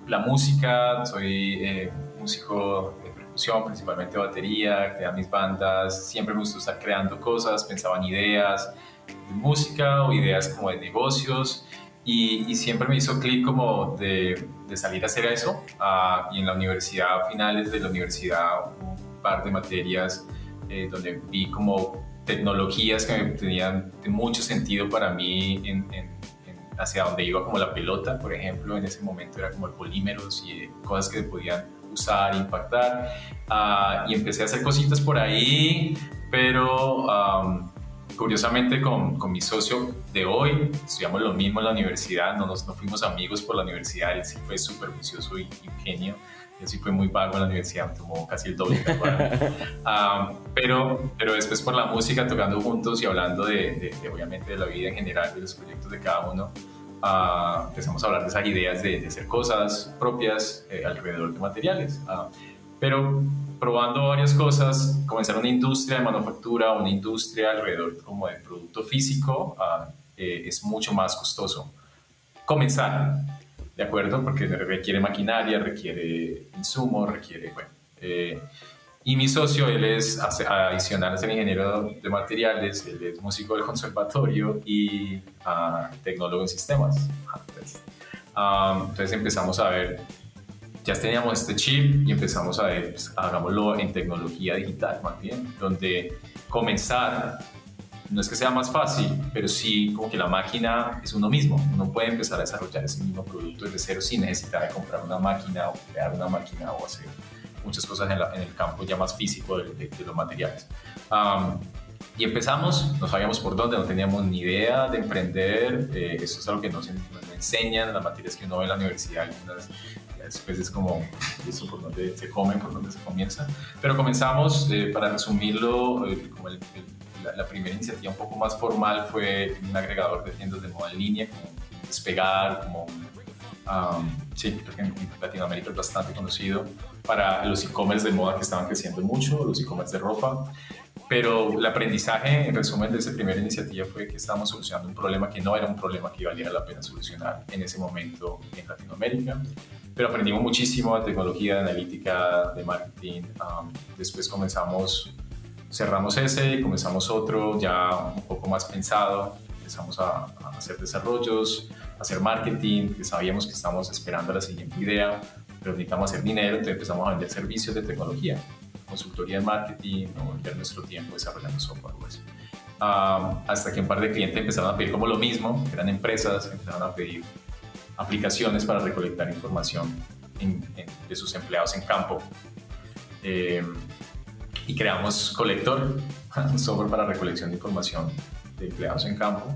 la música, soy eh, músico de percusión, principalmente batería, crea mis bandas, siempre me gustó estar creando cosas, pensaba en ideas de música o ideas como de negocios y, siempre me hizo clic como de, de, salir a hacer eso ah, y en la universidad, a finales de la universidad, un par de materias eh, donde vi como tecnologías que tenían mucho sentido para mí en, hacia donde iba como la pelota, por ejemplo, en ese momento era como polímeros y cosas que podían usar, impactar, ah, y empecé a hacer cositas por ahí, pero curiosamente con, con, mi socio de hoy, estudiamos lo mismo en la universidad, no, nos, no fuimos amigos por la universidad, él sí fue súper vicioso y, ingenio yo sí fui muy vago en la universidad, me tomó casi el doble. pero, pero después por la música, tocando juntos y hablando de, obviamente de la vida en general, de los proyectos de cada uno, uh, empezamos a hablar de esas ideas de, hacer cosas propias eh, alrededor de materiales. Uh, pero probando varias cosas, comenzar una industria de manufactura, una industria alrededor como de producto físico, uh, eh, es mucho más costoso. Comenzar, ¿de acuerdo? Porque requiere maquinaria, requiere insumos, requiere, bueno. Eh, y mi socio, él es adicional a ser ingeniero de materiales, él es músico del conservatorio y uh, tecnólogo en sistemas. Entonces, um, entonces empezamos a ver ya teníamos este chip y empezamos a ver, pues, hagámoslo en tecnología digital más bien, donde comenzar no es que sea más fácil, pero sí como que la máquina es uno mismo. Uno puede empezar a desarrollar ese mismo producto desde cero sin necesidad de comprar una máquina o crear una máquina o hacer muchas cosas en, el campo ya más físico de, los materiales. y empezamos, no sabíamos por dónde, no teníamos ni idea de emprender. Eh, eso es algo que nos, nos, enseñan, las materias que uno ve en la universidad, algunas después es como eso por donde se come, por donde se comienza. Pero comenzamos, eh, para resumirlo, eh, como la, primera iniciativa un poco más formal fue un agregador de tiendas de moda en línea, como Despegar, como um, sí, creo que en Latinoamérica es bastante conocido para los e-commerce de moda que estaban creciendo mucho, los e-commerce de ropa. Pero el aprendizaje, en resumen, de esa primera iniciativa fue que estábamos solucionando un problema que no era un problema que valiera la pena solucionar en ese momento en Latinoamérica pero aprendimos muchísimo de tecnología, de analítica, de marketing. Um, después comenzamos, cerramos ese y comenzamos otro ya un poco más pensado. Empezamos a, hacer desarrollos, a hacer marketing, que sabíamos que estábamos esperando la siguiente idea, pero necesitamos hacer dinero, entonces empezamos a vender servicios de tecnología, consultoría de marketing, o vender nuestro tiempo desarrollando software. Pues. Hasta que un par de clientes empezaron a pedir como lo mismo, eran empresas, empezaron a pedir aplicaciones para recolectar información de sus empleados en campo. Eh, y creamos Colector, un software para recolección de información de empleados en campo.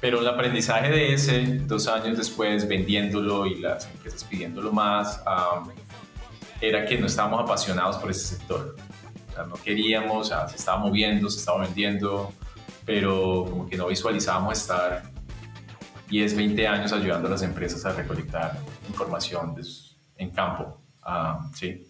Pero el aprendizaje de ese, dos años después, vendiéndolo y las empresas pidiéndolo más, era que no estábamos apasionados por ese sector. O sea, no queríamos, o sea, se estaba moviendo, se estaba vendiendo, pero como que no visualizábamos estar 10, 20 años ayudando a las empresas a recolectar información en campo. Ah, sí.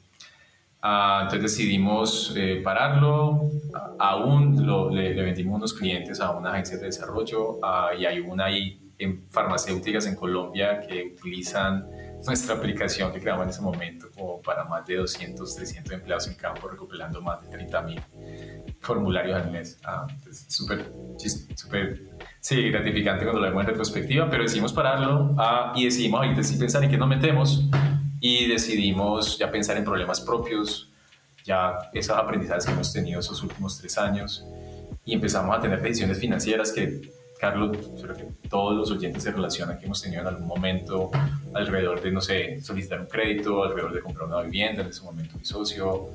Ah, entonces decidimos eh, pararlo. Aún le, vendimos unos clientes a una agencia de desarrollo ah, y hay una ahí en farmacéuticas en Colombia que utilizan nuestra aplicación que creamos en ese momento como para más de 200, 300 empleados en campo, recopilando más de 30 mil formularios al mes. súper, súper Sí, gratificante cuando lo vemos en retrospectiva, pero decidimos pararlo ah, y decidimos ahorita sí pensar en qué nos metemos y decidimos ya pensar en problemas propios, ya esos aprendizajes que hemos tenido esos últimos tres años y empezamos a tener decisiones financieras que, Carlos, creo que todos los oyentes se relacionan que hemos tenido en algún momento alrededor de, no sé, solicitar un crédito, alrededor de comprar una vivienda, en ese momento mi socio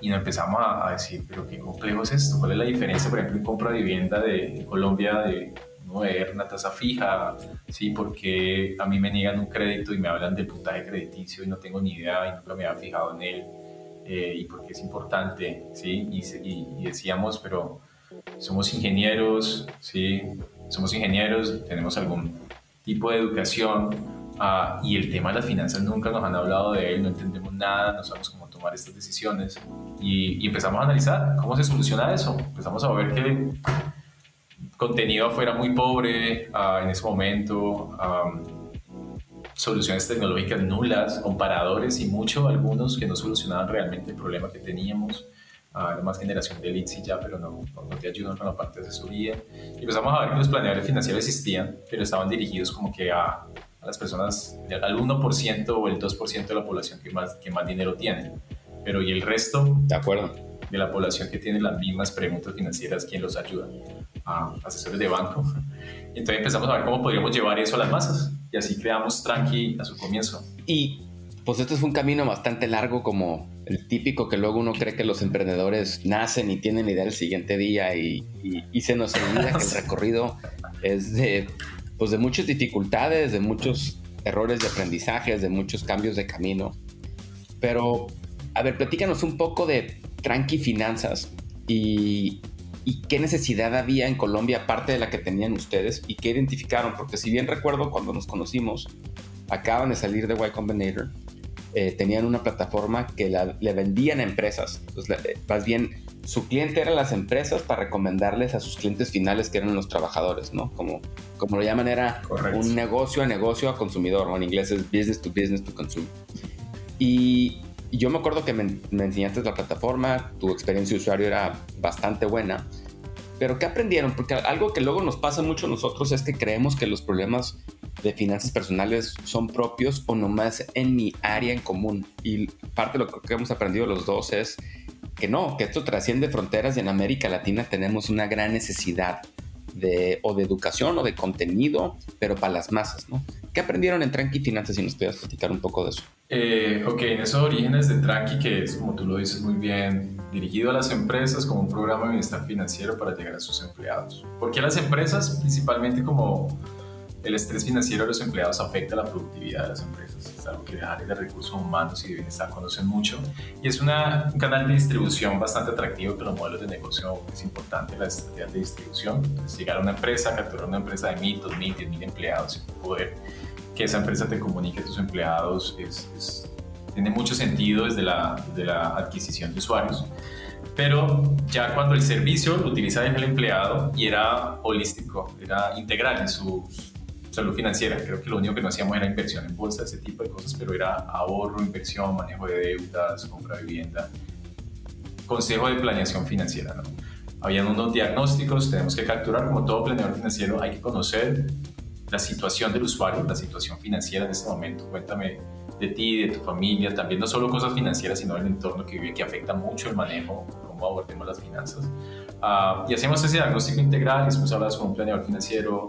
y nos empezamos a, decir, pero qué complejo es esto, cuál es la diferencia, por ejemplo, en compra de vivienda de, Colombia de no ver una tasa fija, sí, porque a mí me niegan un crédito y me hablan del puntaje crediticio y no tengo ni idea y nunca me había fijado en él eh, y porque es importante, sí, y, decíamos, pero somos ingenieros, sí, somos ingenieros, tenemos algún tipo de educación ah, y el tema de las finanzas nunca nos han hablado de él, no entendemos nada, no sabemos cómo tomar estas decisiones. Y, empezamos a analizar cómo se soluciona eso. Empezamos a ver que contenido afuera muy pobre uh, en ese momento. Um, soluciones tecnológicas nulas, comparadores y mucho, algunos que no solucionaban realmente el problema que teníamos. Uh, generación de leads y ya, pero no, no, te ayudan con la parte de asesoría. Y empezamos a ver que los planeadores financieros existían, pero estaban dirigidos como que a, a las personas, al 1% o el 2% de la población que más, que más dinero tiene. Pero ¿y el resto? De acuerdo. De la población que tiene las mismas preguntas financieras, ¿quién los ayuda? A asesores de banco. Y entonces empezamos a ver cómo podríamos llevar eso a las masas. Y así creamos Tranqui a su comienzo. Y pues esto fue un camino bastante largo como el típico que luego uno cree que los emprendedores nacen y tienen idea el siguiente día y, y, se nos olvida que el recorrido es de, pues de muchas dificultades, de muchos errores de aprendizajes, de muchos cambios de camino. Pero, a ver, platícanos un poco de Tranqui Finanzas y, y qué necesidad había en Colombia aparte de la que tenían ustedes y qué identificaron, porque si bien recuerdo cuando nos conocimos, acaban de salir de Y Combinator, eh, tenían una plataforma que le vendían a empresas, eh, más bien su cliente eran las empresas para recomendarles a sus clientes finales que eran los trabajadores, ¿no? Como, como lo llaman era un negocio a negocio a consumidor, o en inglés es business to business to consumer. Y yo me acuerdo que me, enseñaste la plataforma, tu experiencia de usuario era bastante buena, pero ¿qué aprendieron? Porque algo que luego nos pasa mucho a nosotros es que creemos que los problemas de finanzas personales son propios o nomás en mi área en común. Y parte de lo que hemos aprendido los dos es que no, que esto trasciende fronteras y en América Latina tenemos una gran necesidad de, o de educación o de contenido, pero para las masas, ¿no? ¿Qué aprendieron en Tranqui Finanzas? Si nos pudieras platicar un poco de eso. Eh, ok, en esos orígenes de Tranqui, que es, como tú lo dices muy bien, dirigido a las empresas como un programa de bienestar financiero para llegar a sus empleados. ¿Por qué las empresas? Principalmente como el estrés financiero de los empleados afecta la productividad de las empresas. Es algo que las áreas de recursos humanos y de bienestar conocen mucho. Y es una, un canal de distribución bastante atractivo que los modelos de negocio es importante, la estrategia de distribución. llegar a una empresa, capturar una empresa de mil, dos mil, diez mil empleados y poder que esa empresa te comunique a tus empleados es, tiene mucho sentido desde la, desde la adquisición de usuarios pero ya cuando el servicio lo utiliza el empleado y era holístico, era integral en su salud financiera. Creo que lo único que no hacíamos era inversión en bolsa, ese tipo de cosas, pero era ahorro, inversión, manejo de deudas, compra de vivienda, consejo de planeación financiera. ¿no? Habían unos diagnósticos, tenemos que capturar, como todo planeador financiero, hay que conocer la situación del usuario, la situación financiera en este momento. Cuéntame de ti, de tu familia, también no solo cosas financieras, sino el entorno que vive, que afecta mucho el manejo, cómo abordemos las finanzas. Uh, y hacemos ese diagnóstico integral, y después hablas con un planeador financiero,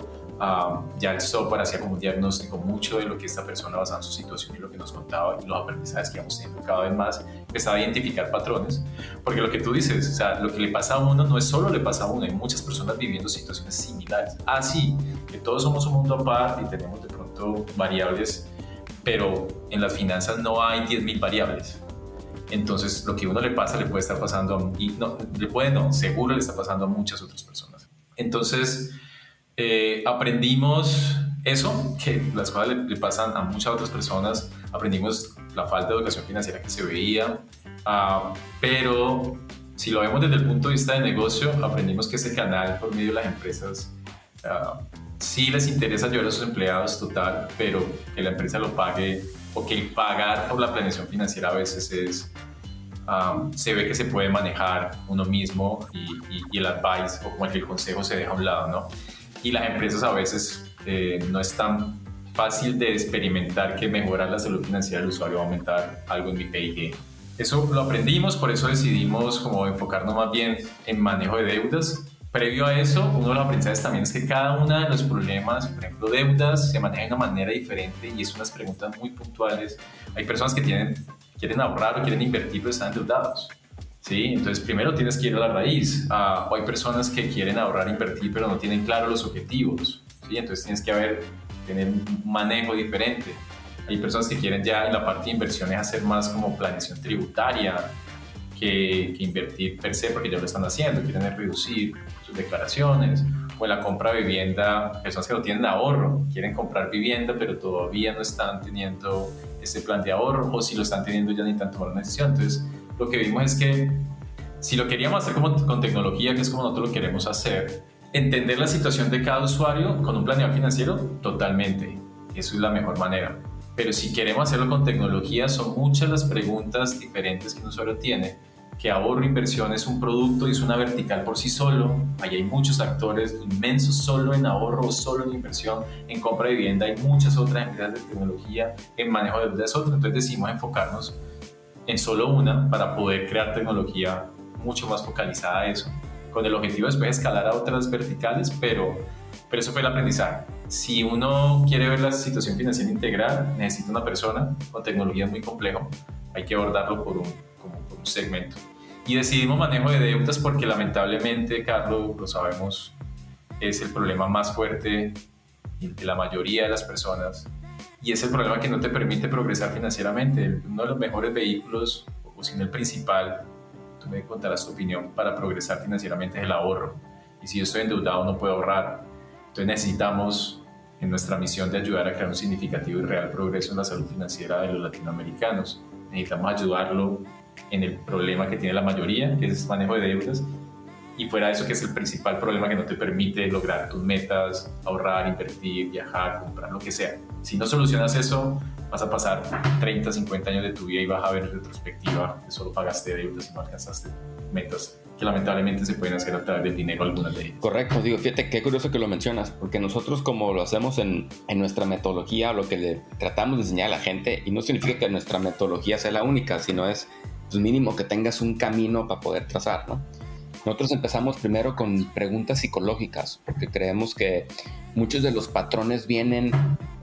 ya el software hacía como un diagnóstico mucho de lo que esta persona basada en su situación y lo que nos contaba y los aprendizajes que íbamos teniendo cada vez más, empezaba a identificar patrones, porque lo que tú dices, o sea, lo que le pasa a uno no es solo le pasa a uno, hay muchas personas viviendo situaciones similares. Ah, sí, que todos somos un mundo aparte y tenemos de pronto variables, pero en las finanzas no hay 10.000 variables. Entonces, lo que a uno le pasa le puede estar pasando y no, le puede no, seguro le está pasando a muchas otras personas. Entonces, eh, aprendimos eso, que las cosas le, pasan a muchas otras personas, aprendimos la falta de educación financiera que se veía, uh, pero si lo vemos desde el punto de vista de negocio, aprendimos que ese canal por medio de las empresas uh, sí les interesa ayudar a sus empleados total, pero que la empresa lo pague o que el pagar por la planeación financiera a veces es... Um, se ve que se puede manejar uno mismo y, y, y el advice o como el consejo se deja a un lado, ¿no? Y las empresas a veces eh, no es tan fácil de experimentar que mejorar la salud financiera del usuario va a aumentar algo en mi PIG. Eso lo aprendimos, por eso decidimos como enfocarnos más bien en manejo de deudas. Previo a eso, uno de los aprendizajes también es que cada uno de los problemas, por ejemplo, deudas, se maneja de una manera diferente y es unas preguntas muy puntuales. Hay personas que tienen, quieren ahorrar o quieren invertir pero están endeudados ¿sí? Entonces primero tienes que ir a la raíz. Ah, hay personas que quieren ahorrar, invertir, pero no tienen claro los objetivos, ¿sí? Entonces tienes que haber, tener un manejo diferente. Hay personas que quieren ya en la parte de inversiones hacer más como planeación tributaria que, que invertir per se, porque ya lo están haciendo, quieren reducir sus declaraciones. O en la compra de vivienda, personas que no tienen ahorro, quieren comprar vivienda, pero todavía no están teniendo ese plan de ahorro, o si lo están teniendo ya necesitan tomar una decisión. Entonces, lo que vimos es que si lo queríamos hacer como, con tecnología, que es como nosotros lo queremos hacer, entender la situación de cada usuario con un planeador financiero, totalmente. Eso es la mejor manera. Pero si queremos hacerlo con tecnología, son muchas las preguntas diferentes que un usuario tiene que ahorro inversión es un producto y es una vertical por sí solo. Ahí hay muchos actores inmensos solo en ahorro, solo en inversión, en compra de vivienda. Hay muchas otras empresas de tecnología, en manejo de deudas otras. Entonces decidimos enfocarnos en solo una para poder crear tecnología mucho más focalizada a eso, con el objetivo después de escalar a otras verticales, pero, pero eso fue el aprendizaje. Si uno quiere ver la situación financiera integral, necesita una persona con tecnología muy complejo, hay que abordarlo por un, como un segmento. Y decidimos manejo de deudas porque lamentablemente, Carlos, lo sabemos, es el problema más fuerte de la mayoría de las personas y es el problema que no te permite progresar financieramente. Uno de los mejores vehículos, o si no el principal, tú me contarás tu opinión, para progresar financieramente es el ahorro. Y si yo estoy endeudado no puedo ahorrar. Entonces necesitamos, en nuestra misión de ayudar a crear un significativo y real progreso en la salud financiera de los latinoamericanos, necesitamos ayudarlo en el problema que tiene la mayoría, que es manejo de deudas, y fuera de eso que es el principal problema que no te permite lograr tus metas, ahorrar, invertir, viajar, comprar, lo que sea. Si no solucionas eso, vas a pasar 30, 50 años de tu vida y vas a ver en retrospectiva que solo pagaste deudas y no alcanzaste metas que lamentablemente se pueden hacer a través del dinero algunas de ellas. Correcto, digo, fíjate qué curioso que lo mencionas, porque nosotros como lo hacemos en, en nuestra metodología, lo que le tratamos de enseñar a la gente, y no significa que nuestra metodología sea la única, sino es pues mínimo que tengas un camino para poder trazar, ¿no? Nosotros empezamos primero con preguntas psicológicas, porque creemos que muchos de los patrones vienen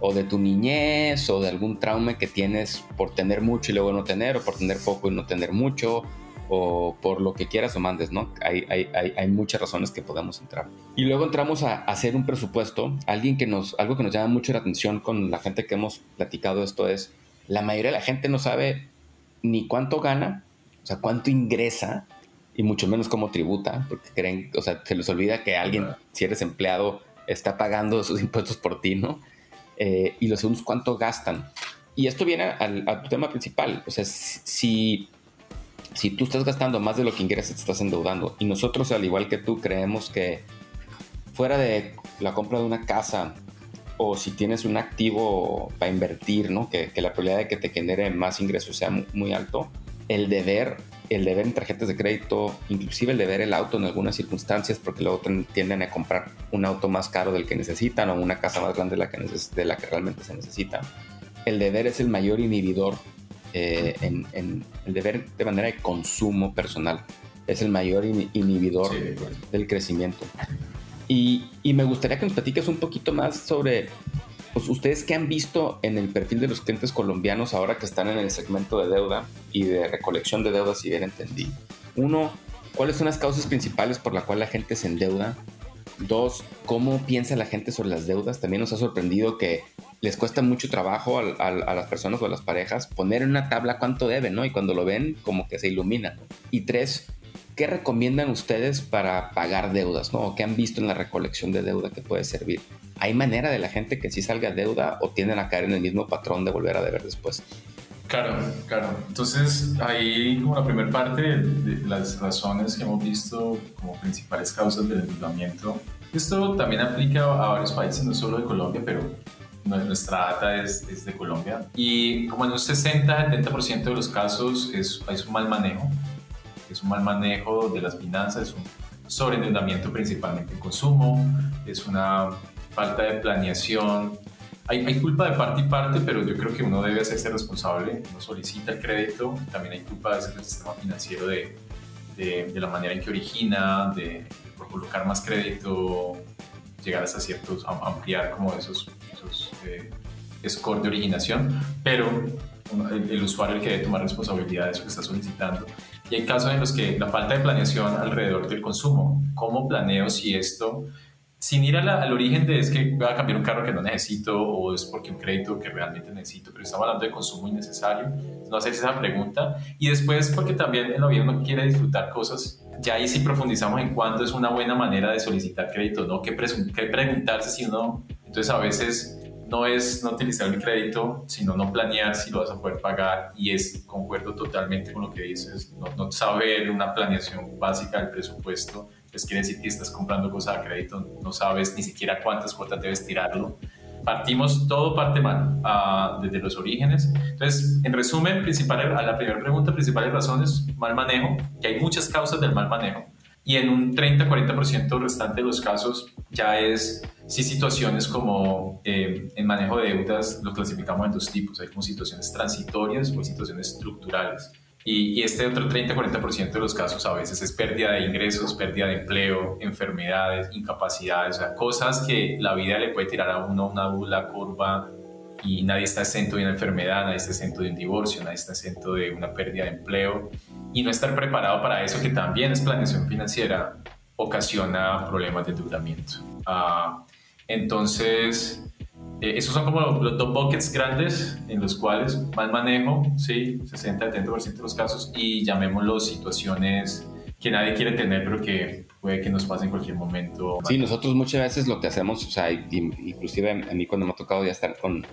o de tu niñez o de algún trauma que tienes por tener mucho y luego no tener, o por tener poco y no tener mucho, o por lo que quieras o mandes, ¿no? Hay, hay, hay, hay muchas razones que podemos entrar. Y luego entramos a, hacer un presupuesto. Alguien que nos, algo que nos llama mucho la atención con la gente que hemos platicado esto es, la mayoría de la gente no sabe ni cuánto gana, o sea, cuánto ingresa y mucho menos cómo tributa, porque creen, o sea, se les olvida que alguien, si eres empleado, está pagando sus impuestos por ti, ¿no? Eh, y los segundos, cuánto gastan. Y esto viene al, a tu tema principal, o sea, si, si tú estás gastando más de lo que ingresas, te estás endeudando. Y nosotros, al igual que tú, creemos que fuera de la compra de una casa o si tienes un activo para invertir, ¿no? Que, que, la probabilidad de que te genere más ingresos sea muy, alto, el deber, el deber en tarjetas de crédito, inclusive el deber el auto en algunas circunstancias, porque luego tienden a comprar un auto más caro del que necesitan o una casa más grande de la que, de la que realmente se necesita. El deber es el mayor inhibidor eh, en, en, el deber de manera de consumo personal. Es el mayor inhibidor del crecimiento. Y, me gustaría que nos platiques un poquito más sobre pues, ustedes qué han visto en el perfil de los clientes colombianos ahora que están en el segmento de deuda y de recolección de deuda, si bien entendí. Uno, ¿cuáles son las causas principales por las cuales la gente se endeuda? Dos, ¿cómo piensa la gente sobre las deudas? También nos ha sorprendido que les cuesta mucho trabajo a, las personas o a las parejas poner en una tabla cuánto deben, ¿no? Y cuando lo ven, como que se ilumina. Y tres, ¿qué recomiendan ustedes para pagar deudas, ¿no? ¿O qué han visto en la recolección de deuda que puede servir? ¿Hay manera de la gente que sí salga deuda o tienden a caer en el mismo patrón de volver a deber después? Claro, claro. Entonces, ahí como la primera parte de las razones que hemos visto como principales causas del endeudamiento. Esto también aplica a varios países, no solo de Colombia, pero nuestra data es, es de Colombia. Y como en un 60-70% de los casos es, es un mal manejo es un mal manejo de las finanzas, es un sobreendeudamiento principalmente en consumo, es una falta de planeación. Hay, culpa de parte y parte, pero yo creo que uno debe hacerse responsable. Uno solicita crédito, también hay culpa del sistema financiero de, de, de, la manera en que origina, de, por colocar más crédito, llegar hasta ciertos, ampliar como esos, esos eh, score de originación, pero el, el, usuario el que debe tomar responsabilidad de eso que está solicitando y hay casos en los que la falta de planeación alrededor del consumo, ¿cómo planeo si esto, sin ir al origen de es que voy a cambiar un carro que no necesito o es porque un crédito que realmente necesito, pero estamos hablando de consumo innecesario, no hacer esa pregunta. Y después porque también la vida uno quiere disfrutar cosas, ya ahí sí profundizamos en cuándo es una buena manera de solicitar crédito, ¿no? ¿Qué, qué preguntarse si uno, entonces a veces no es no utilizar el crédito, sino no planear si lo vas a poder pagar y es, concuerdo totalmente con lo que dices, no, no saber una planeación básica del presupuesto, pues quiere decir que estás comprando cosas a crédito, no sabes ni siquiera cuántas cuotas debes tirarlo partimos todo parte mal uh, desde los orígenes. Entonces, en resumen, principal, a la primera pregunta, principales razones, mal manejo, que hay muchas causas del mal manejo. Y en un 30-40% restante de los casos ya es, sí, situaciones como eh, en manejo de deudas, lo clasificamos en dos tipos. Hay como situaciones transitorias o situaciones estructurales. Y, este otro 30-40% de los casos a veces es pérdida de ingresos, pérdida de empleo, enfermedades, incapacidades, o sea, cosas que la vida le puede tirar a uno una bula, curva, y nadie está exento de una enfermedad, nadie está exento de un divorcio, nadie está exento de una pérdida de empleo. Y no estar preparado para eso, que también es planeación financiera, ocasiona problemas de endeudamiento. Ah, entonces, eh, esos son como los dos buckets grandes en los cuales mal manejo, sí, 60-70% de los casos, y llamémoslo situaciones que nadie quiere tener, pero que puede que nos pase en cualquier momento. Sí, nosotros muchas veces lo que hacemos, o sea, inclusive a mí cuando me ha tocado ya estar con,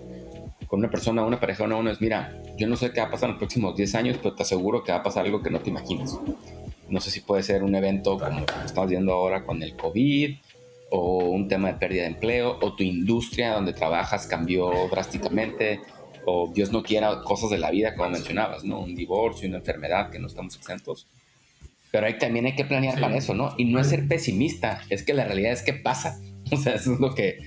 con una persona, una pareja, uno, uno es, mira, yo no sé qué va a pasar en los próximos 10 años, pero te aseguro que va a pasar algo que no te imaginas. No sé si puede ser un evento como estamos viendo ahora con el COVID, o un tema de pérdida de empleo, o tu industria donde trabajas cambió drásticamente, o Dios no quiera cosas de la vida, como mencionabas, ¿no? Un divorcio, una enfermedad, que no estamos exentos. Pero ahí también hay que planear para eso, ¿no? Y no es ser pesimista, es que la realidad es que pasa. O sea, eso es lo que...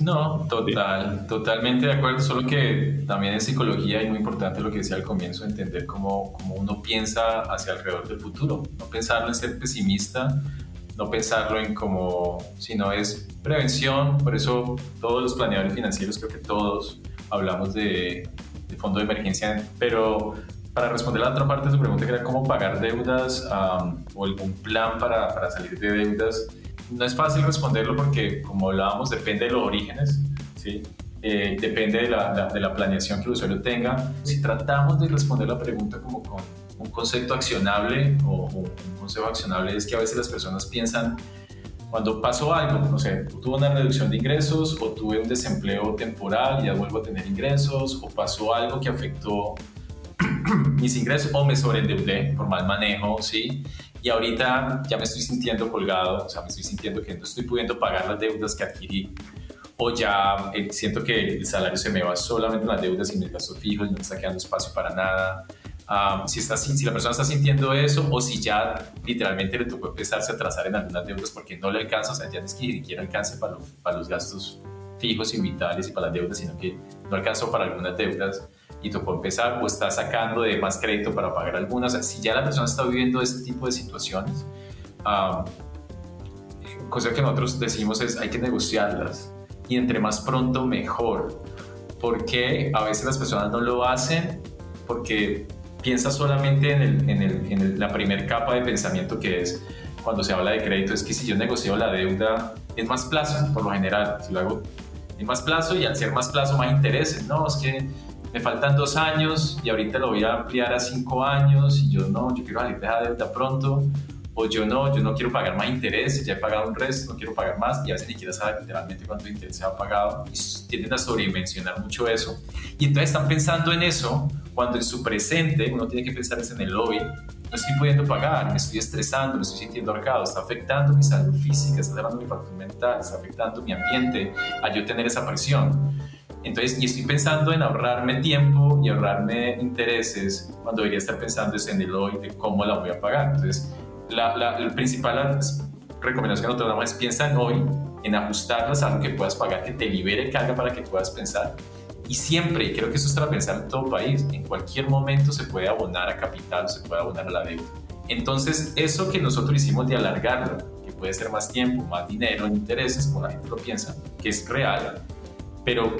No, total, totalmente de acuerdo, solo que también en psicología es muy importante lo que decía al comienzo, entender cómo, cómo uno piensa hacia alrededor del futuro, no pensarlo en ser pesimista, no pensarlo en como, sino es prevención, por eso todos los planeadores financieros, creo que todos hablamos de, fondo de emergencia, pero para responder la otra parte de su pregunta, que era cómo pagar deudas o algún plan para, para, salir de deudas, no es fácil responderlo porque, como hablábamos, depende de los orígenes, ¿sí? Eh, depende de la, de la planeación que el usuario tenga. Si tratamos de responder la pregunta como con un concepto accionable o, un consejo accionable es que a veces las personas piensan cuando pasó algo, no sé, tuve una reducción de ingresos o tuve un desempleo temporal y ya vuelvo a tener ingresos o pasó algo que afectó mis ingresos o me sobreendeudé por mal manejo, ¿sí? Y ahorita ya me estoy sintiendo colgado, o sea, me estoy sintiendo que no estoy pudiendo pagar las deudas que adquirí o ya eh, siento que el salario se me va solamente en las deudas y mis gastos fijos no me está quedando espacio para nada si, está, si la persona está sintiendo eso o si ya literalmente le tocó empezarse a atrasar en algunas deudas porque no le alcanza, o sea, ya es que ni siquiera alcance para, para los gastos fijos y vitales y para las deudas, sino que no alcanzó para algunas deudas y tocó empezar o está sacando de más crédito para pagar algunas. O sea, si ya la persona está viviendo este tipo de situaciones, cosa que nosotros decimos es hay que negociarlas y entre más pronto mejor. Porque a veces las personas no lo hacen porque piensa solamente en, el, en, el, en la primera capa de pensamiento que es cuando se habla de crédito, es que si yo negocio la deuda es más plazo, por lo general, si lo hago en más plazo y al ser más plazo más intereses, no, es que me faltan dos años y ahorita lo voy a ampliar a cinco años y yo no, yo quiero salir de deuda pronto o yo no, yo no quiero pagar más intereses, ya he pagado un resto, no quiero pagar más y a veces ni siquiera saber literalmente cuánto interés se ha pagado y tienden a sobredimensionar mucho eso y entonces están pensando en eso cuando en su presente uno tiene que pensar en el hoy, no estoy pudiendo pagar, me estoy estresando, me estoy sintiendo ahorcado, está afectando mi salud física, está afectando mi salud mental, está afectando mi ambiente a yo tener esa presión. Entonces, y estoy pensando en ahorrarme tiempo y ahorrarme intereses cuando debería estar pensando en el hoy de cómo la voy a pagar. Entonces, la, la, principal recomendación que nosotros damos es piensa en hoy, en ajustarlas a lo que puedas pagar, que te libere carga para que puedas pensar y siempre, y creo que eso es pensar en todo país, en cualquier momento se puede abonar a capital, se puede abonar a la deuda. Entonces, eso que nosotros hicimos de alargarlo, que puede ser más tiempo, más dinero, intereses, como la gente lo piensa, que es real, pero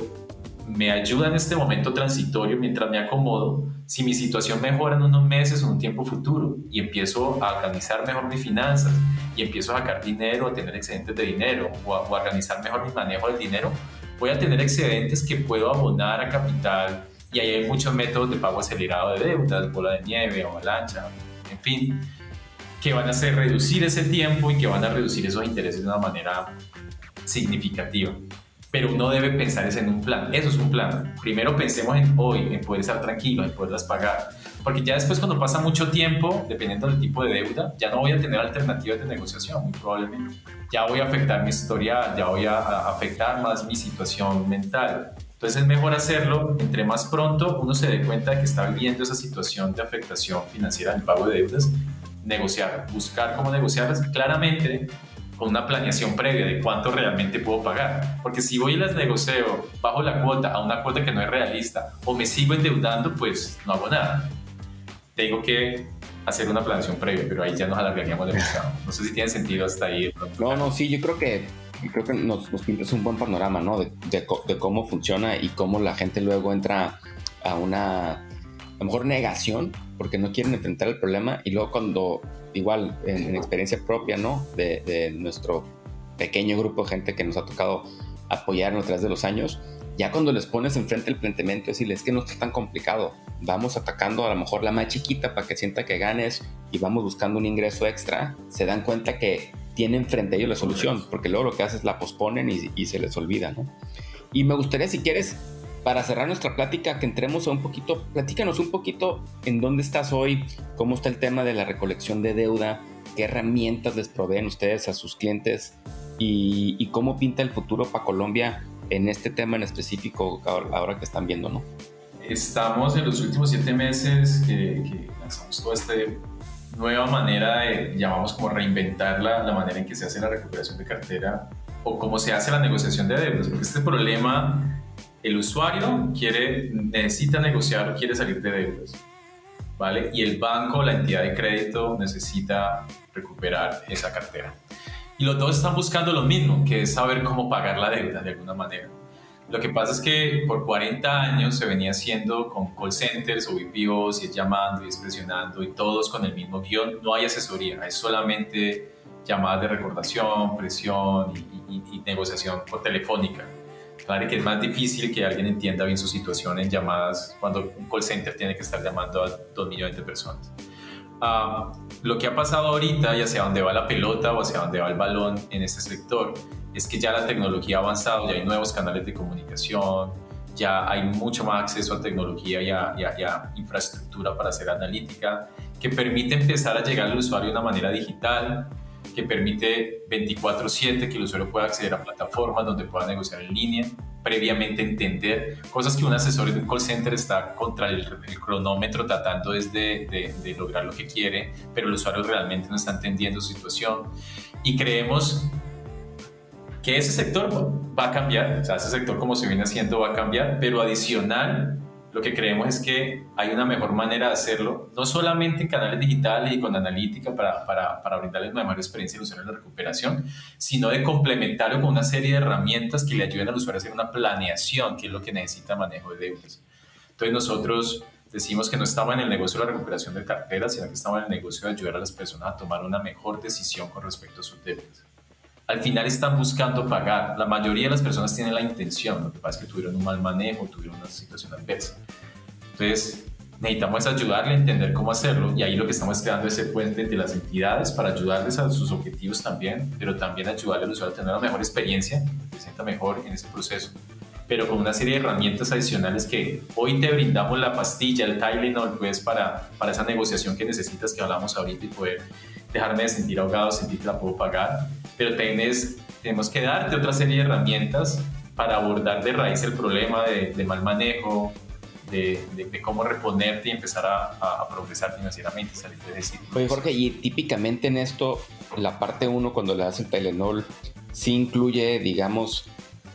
me ayuda en este momento transitorio mientras me acomodo. Si mi situación mejora en unos meses o en un tiempo futuro y empiezo a organizar mejor mis finanzas y empiezo a sacar dinero, a tener excedentes de dinero o a, organizar mejor mi manejo del dinero, voy a tener excedentes que puedo abonar a capital y ahí hay muchos métodos de pago acelerado de deudas, bola de nieve, avalancha, en fin, que van a hacer reducir ese tiempo y que van a reducir esos intereses de una manera significativa. Pero uno debe pensar en un plan. Eso es un plan. Primero pensemos en hoy, en poder estar tranquilo, en poderlas pagar. Porque ya después cuando pasa mucho tiempo, dependiendo del tipo de deuda, ya no voy a tener alternativas de negociación, muy probablemente. Ya voy a afectar mi historial, ya voy a, afectar más mi situación mental. Entonces es mejor hacerlo entre más pronto uno se dé cuenta de que está viviendo esa situación de afectación financiera del pago de deudas, negociar, buscar cómo negociarlas claramente con una planeación previa de cuánto realmente puedo pagar. Porque si voy y las negocio bajo la cuota a una cuota que no es realista o me sigo endeudando, pues no hago nada. Tengo que hacer una planeación previa, pero ahí ya nos alargaríamos demasiado. No sé si tiene sentido hasta ahí. No, no, sí, yo creo que, creo que nos, nos pintas un buen panorama, ¿no? De, de, cómo funciona y cómo la gente luego entra a una, a lo mejor negación, porque no quieren enfrentar el problema y luego cuando igual en, experiencia propia, ¿no? De, nuestro pequeño grupo de gente que nos ha tocado apoyarnos a través de los años, ya cuando les pones enfrente el planteamiento, decirles que no está tan complicado, vamos atacando a lo mejor la más chiquita para que sienta que ganes y vamos buscando un ingreso extra, se dan cuenta que tienen frente a ellos la solución, porque luego lo que haces es la posponen y, y se les olvida, ¿no? Y me gustaría, si quieres, para cerrar nuestra plática, que entremos a un poquito, platícanos un poquito en dónde estás hoy, cómo está el tema de la recolección de deuda, qué herramientas les proveen ustedes a sus clientes y, cómo pinta el futuro para Colombia en este tema en específico ahora que están viendo, ¿no? Estamos en los últimos siete meses que, lanzamos toda esta nueva manera de, llamamos como reinventar la, la manera en que se hace la recuperación de cartera o cómo se hace la negociación de deudas, porque este problema el usuario quiere, necesita negociar, quiere salir de deudas, ¿vale? Y el banco, la entidad de crédito, necesita recuperar esa cartera. Y los dos están buscando lo mismo, que es saber cómo pagar la deuda de alguna manera. Lo que pasa es que por 40 años se venía haciendo con call centers o VPOs y es llamando y es presionando y todos con el mismo guion. No hay asesoría, hay solamente llamadas de recordación, presión y negociación por telefónica. Claro que es más difícil que alguien entienda bien su situación en llamadas cuando un call center tiene que estar llamando a dos millones de personas. Ah, lo que ha pasado ahorita y hacia dónde va la pelota o hacia dónde va el balón en este sector es que ya la tecnología ha avanzado, ya hay nuevos canales de comunicación, ya hay mucho más acceso a tecnología y a, y a infraestructura para hacer analítica que permite empezar a llegar al usuario de una manera digital, que permite 24/7 que el usuario pueda acceder a plataformas donde pueda negociar en línea, previamente entender cosas que un asesor de un call center está contra el, cronómetro tratando es de, de, lograr lo que quiere, pero el usuario realmente no está entendiendo su situación. Y creemos que ese sector va a cambiar, o sea, ese sector como se viene haciendo va a cambiar, pero adicional lo que creemos es que hay una mejor manera de hacerlo, no solamente en canales digitales y con analítica para, para, para brindarles una mejor experiencia al usuario en la recuperación, sino de complementarlo con una serie de herramientas que le ayuden al usuario a hacer una planeación, que es lo que necesita manejo de deudas. Entonces nosotros decimos que no estamos en el negocio de la recuperación de carteras, sino que estamos en el negocio de ayudar a las personas a tomar una mejor decisión con respecto a sus deudas al final están buscando pagar. La mayoría de las personas tienen la intención, lo que pasa es que tuvieron un mal manejo, tuvieron una situación adversa. Entonces, necesitamos ayudarle a entender cómo hacerlo y ahí lo que estamos creando es ese puente entre las entidades para ayudarles a sus objetivos también, pero también ayudarle al usuario a tener una mejor experiencia, que se sienta mejor en ese proceso, pero con una serie de herramientas adicionales que hoy te brindamos la pastilla, el Tylenol, pues para, para esa negociación que necesitas que hablamos ahorita y poder dejarme de sentir ahogado, sentir que la puedo pagar. Pero tienes, tenemos que darte otra serie de herramientas para abordar de raíz el problema de, mal manejo, de, de, cómo reponerte y empezar a, a, progresar financieramente salir de ese Oye, Jorge, y típicamente en esto, la parte 1, cuando le das el Telenol, sí incluye, digamos,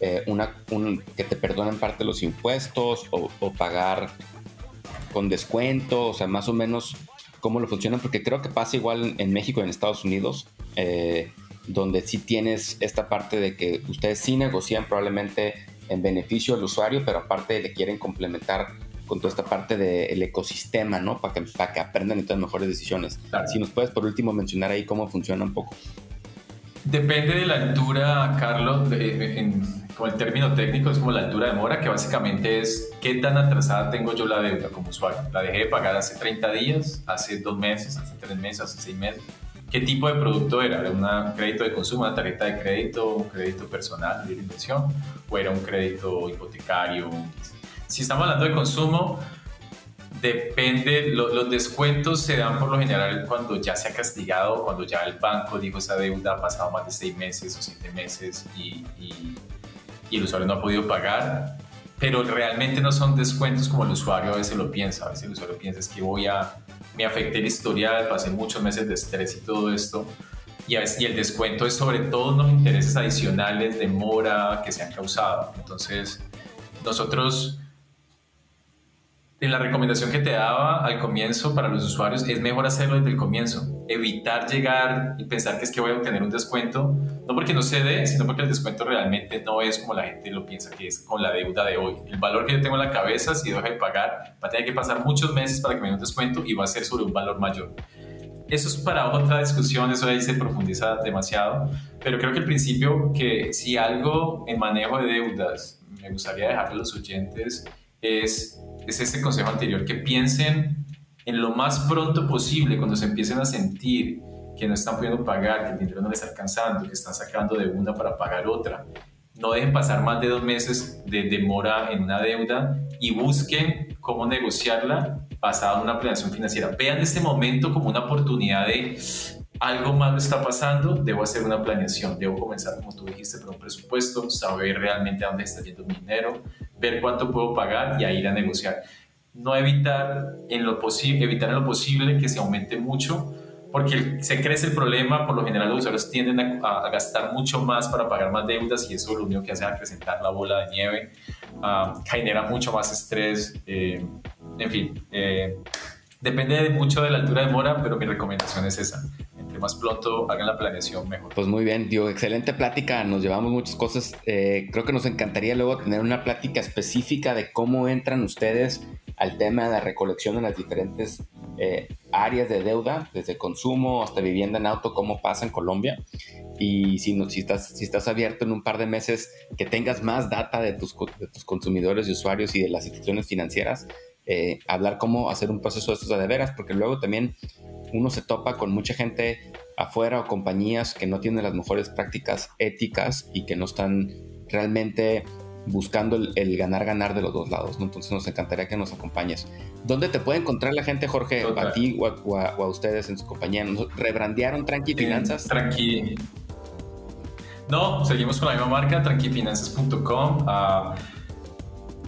eh, una, un, que te perdonen parte de los impuestos o, o, pagar con descuento, o sea, más o menos cómo lo funciona, porque creo que pasa igual en México y en Estados Unidos. Eh, donde sí tienes esta parte de que ustedes sí negocian probablemente en beneficio del usuario, pero aparte le quieren complementar con toda esta parte del ecosistema, ¿no? Para que, para que aprendan y tomen mejores decisiones. Si nos puedes por último mencionar ahí cómo funciona un poco. Depende de la altura, Carlos, como el término técnico es como la altura de mora, que básicamente es qué tan atrasada tengo yo la deuda como usuario. La dejé de pagar hace 30 días, hace dos meses, hace tres meses, hace seis meses ¿Qué tipo de producto era? ¿Era un crédito de consumo, una tarjeta de crédito, un crédito personal de inversión o era un crédito hipotecario? Si estamos hablando de consumo, Depende, los descuentos se dan por lo general cuando ya se ha castigado, cuando ya el banco dijo esa deuda ha pasado más de seis meses o siete meses y, el usuario no ha podido pagar, pero realmente no son descuentos como el usuario a veces lo piensa, a veces el usuario piensa es que voy a, me afecté el historial, pasé muchos meses de estrés y todo esto, y, y el descuento es sobre todo los intereses adicionales de mora que se han causado. Entonces, nosotros la recomendación que te daba al comienzo para los usuarios es mejor hacerlo desde el comienzo, evitar llegar y pensar que es que voy a obtener un descuento, no porque no se dé, sino porque el descuento realmente no es como la gente lo piensa que es con la deuda de hoy. El valor que yo tengo en la cabeza, si dejo de pagar, va a tener que pasar muchos meses para que me dé un descuento y va a ser sobre un valor mayor. Eso es para otra discusión, eso ahí se profundiza demasiado, pero creo que el principio que si algo en manejo de deudas me gustaría dejarle a los oyentes es es este consejo anterior, que piensen en lo más pronto posible cuando se empiecen a sentir que no están pudiendo pagar, que el dinero no les está alcanzando, que están sacando de una para pagar otra. No dejen pasar más de dos meses de demora en una deuda y busquen cómo negociarla basada en una planeación financiera. Vean este momento como una oportunidad de algo malo está pasando, debo hacer una planeación, debo comenzar, como tú dijiste, por un presupuesto, saber realmente a dónde está yendo mi dinero, ver cuánto puedo pagar y a ir a negociar. No evitar en lo, posible, evitar en lo posible que se aumente mucho, porque se crece el problema, por lo general los usuarios tienden a, gastar mucho más para pagar más deudas y eso lo único que hace es acrecentar la bola de nieve, uh, genera mucho más estrés, eh, en fin, eh, depende mucho de la altura de mora, pero mi recomendación es esa, más pronto hagan la planeación mejor. Pues muy bien, digo, excelente plática, nos llevamos muchas cosas. Eh, creo que nos encantaría luego tener una plática específica de cómo entran ustedes al tema de la recolección de las diferentes eh, áreas de deuda, desde consumo hasta vivienda en auto, cómo pasa en Colombia. Y si, no, si, estás, si estás abierto en un par de meses, que tengas más data de tus, de tus consumidores y usuarios y de las instituciones financieras, eh, hablar cómo hacer un proceso de estos de veras, porque luego también uno se topa con mucha gente afuera o compañías que no tienen las mejores prácticas éticas y que no están realmente buscando el, ganar-ganar de los dos lados. Entonces nos encantaría que nos acompañes. ¿Dónde te puede encontrar la gente, Jorge? ¿A ti o a, ustedes en su compañía? ¿Rebrandearon Tranqui Finanzas? tranqui. No, seguimos con la misma marca, tranquifinanzas.com. Ah,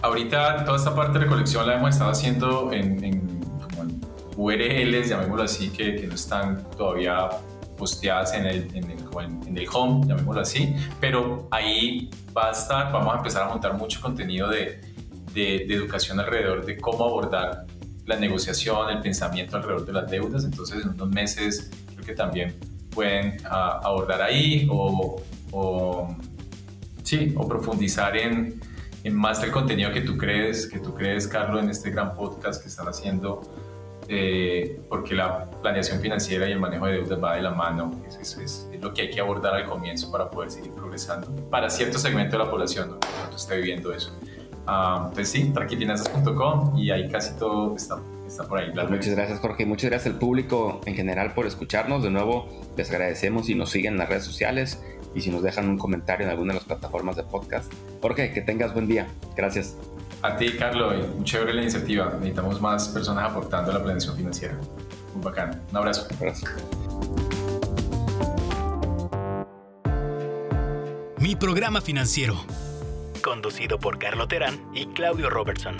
ahorita toda esta parte de recolección la hemos estado haciendo en, en URLs, llamémoslo así, que, que no están todavía posteadas en el, en, el, en el, home, llamémoslo así, pero ahí va a estar, vamos a empezar a montar mucho contenido de, de, educación alrededor de cómo abordar la negociación, el pensamiento alrededor de las deudas, entonces en unos meses creo que también pueden ah, abordar ahí o, o, sí, o profundizar en, en más del contenido que tú crees, que tú crees, Carlos, en este gran podcast que están haciendo eh, porque la planeación financiera y el manejo de deudas va de la mano. Eso es, lo que hay que abordar al comienzo para poder seguir progresando para cierto segmento de la población ¿no? que está viviendo eso. Uh, entonces sí, tranquifinanzas.com y ahí casi todo está, está por ahí. muchas gracias Jorge, muchas gracias al público en general por escucharnos. De nuevo, les agradecemos si nos siguen en las redes sociales y si nos dejan un comentario en alguna de las plataformas de podcast. Jorge, que tengas buen día. Gracias. A ti, Carlos, muy chévere la iniciativa. Necesitamos más personas aportando a la planeación financiera. Muy bacán. Un abrazo. Mi programa financiero. Conducido por Carlos Terán y Claudio Robertson.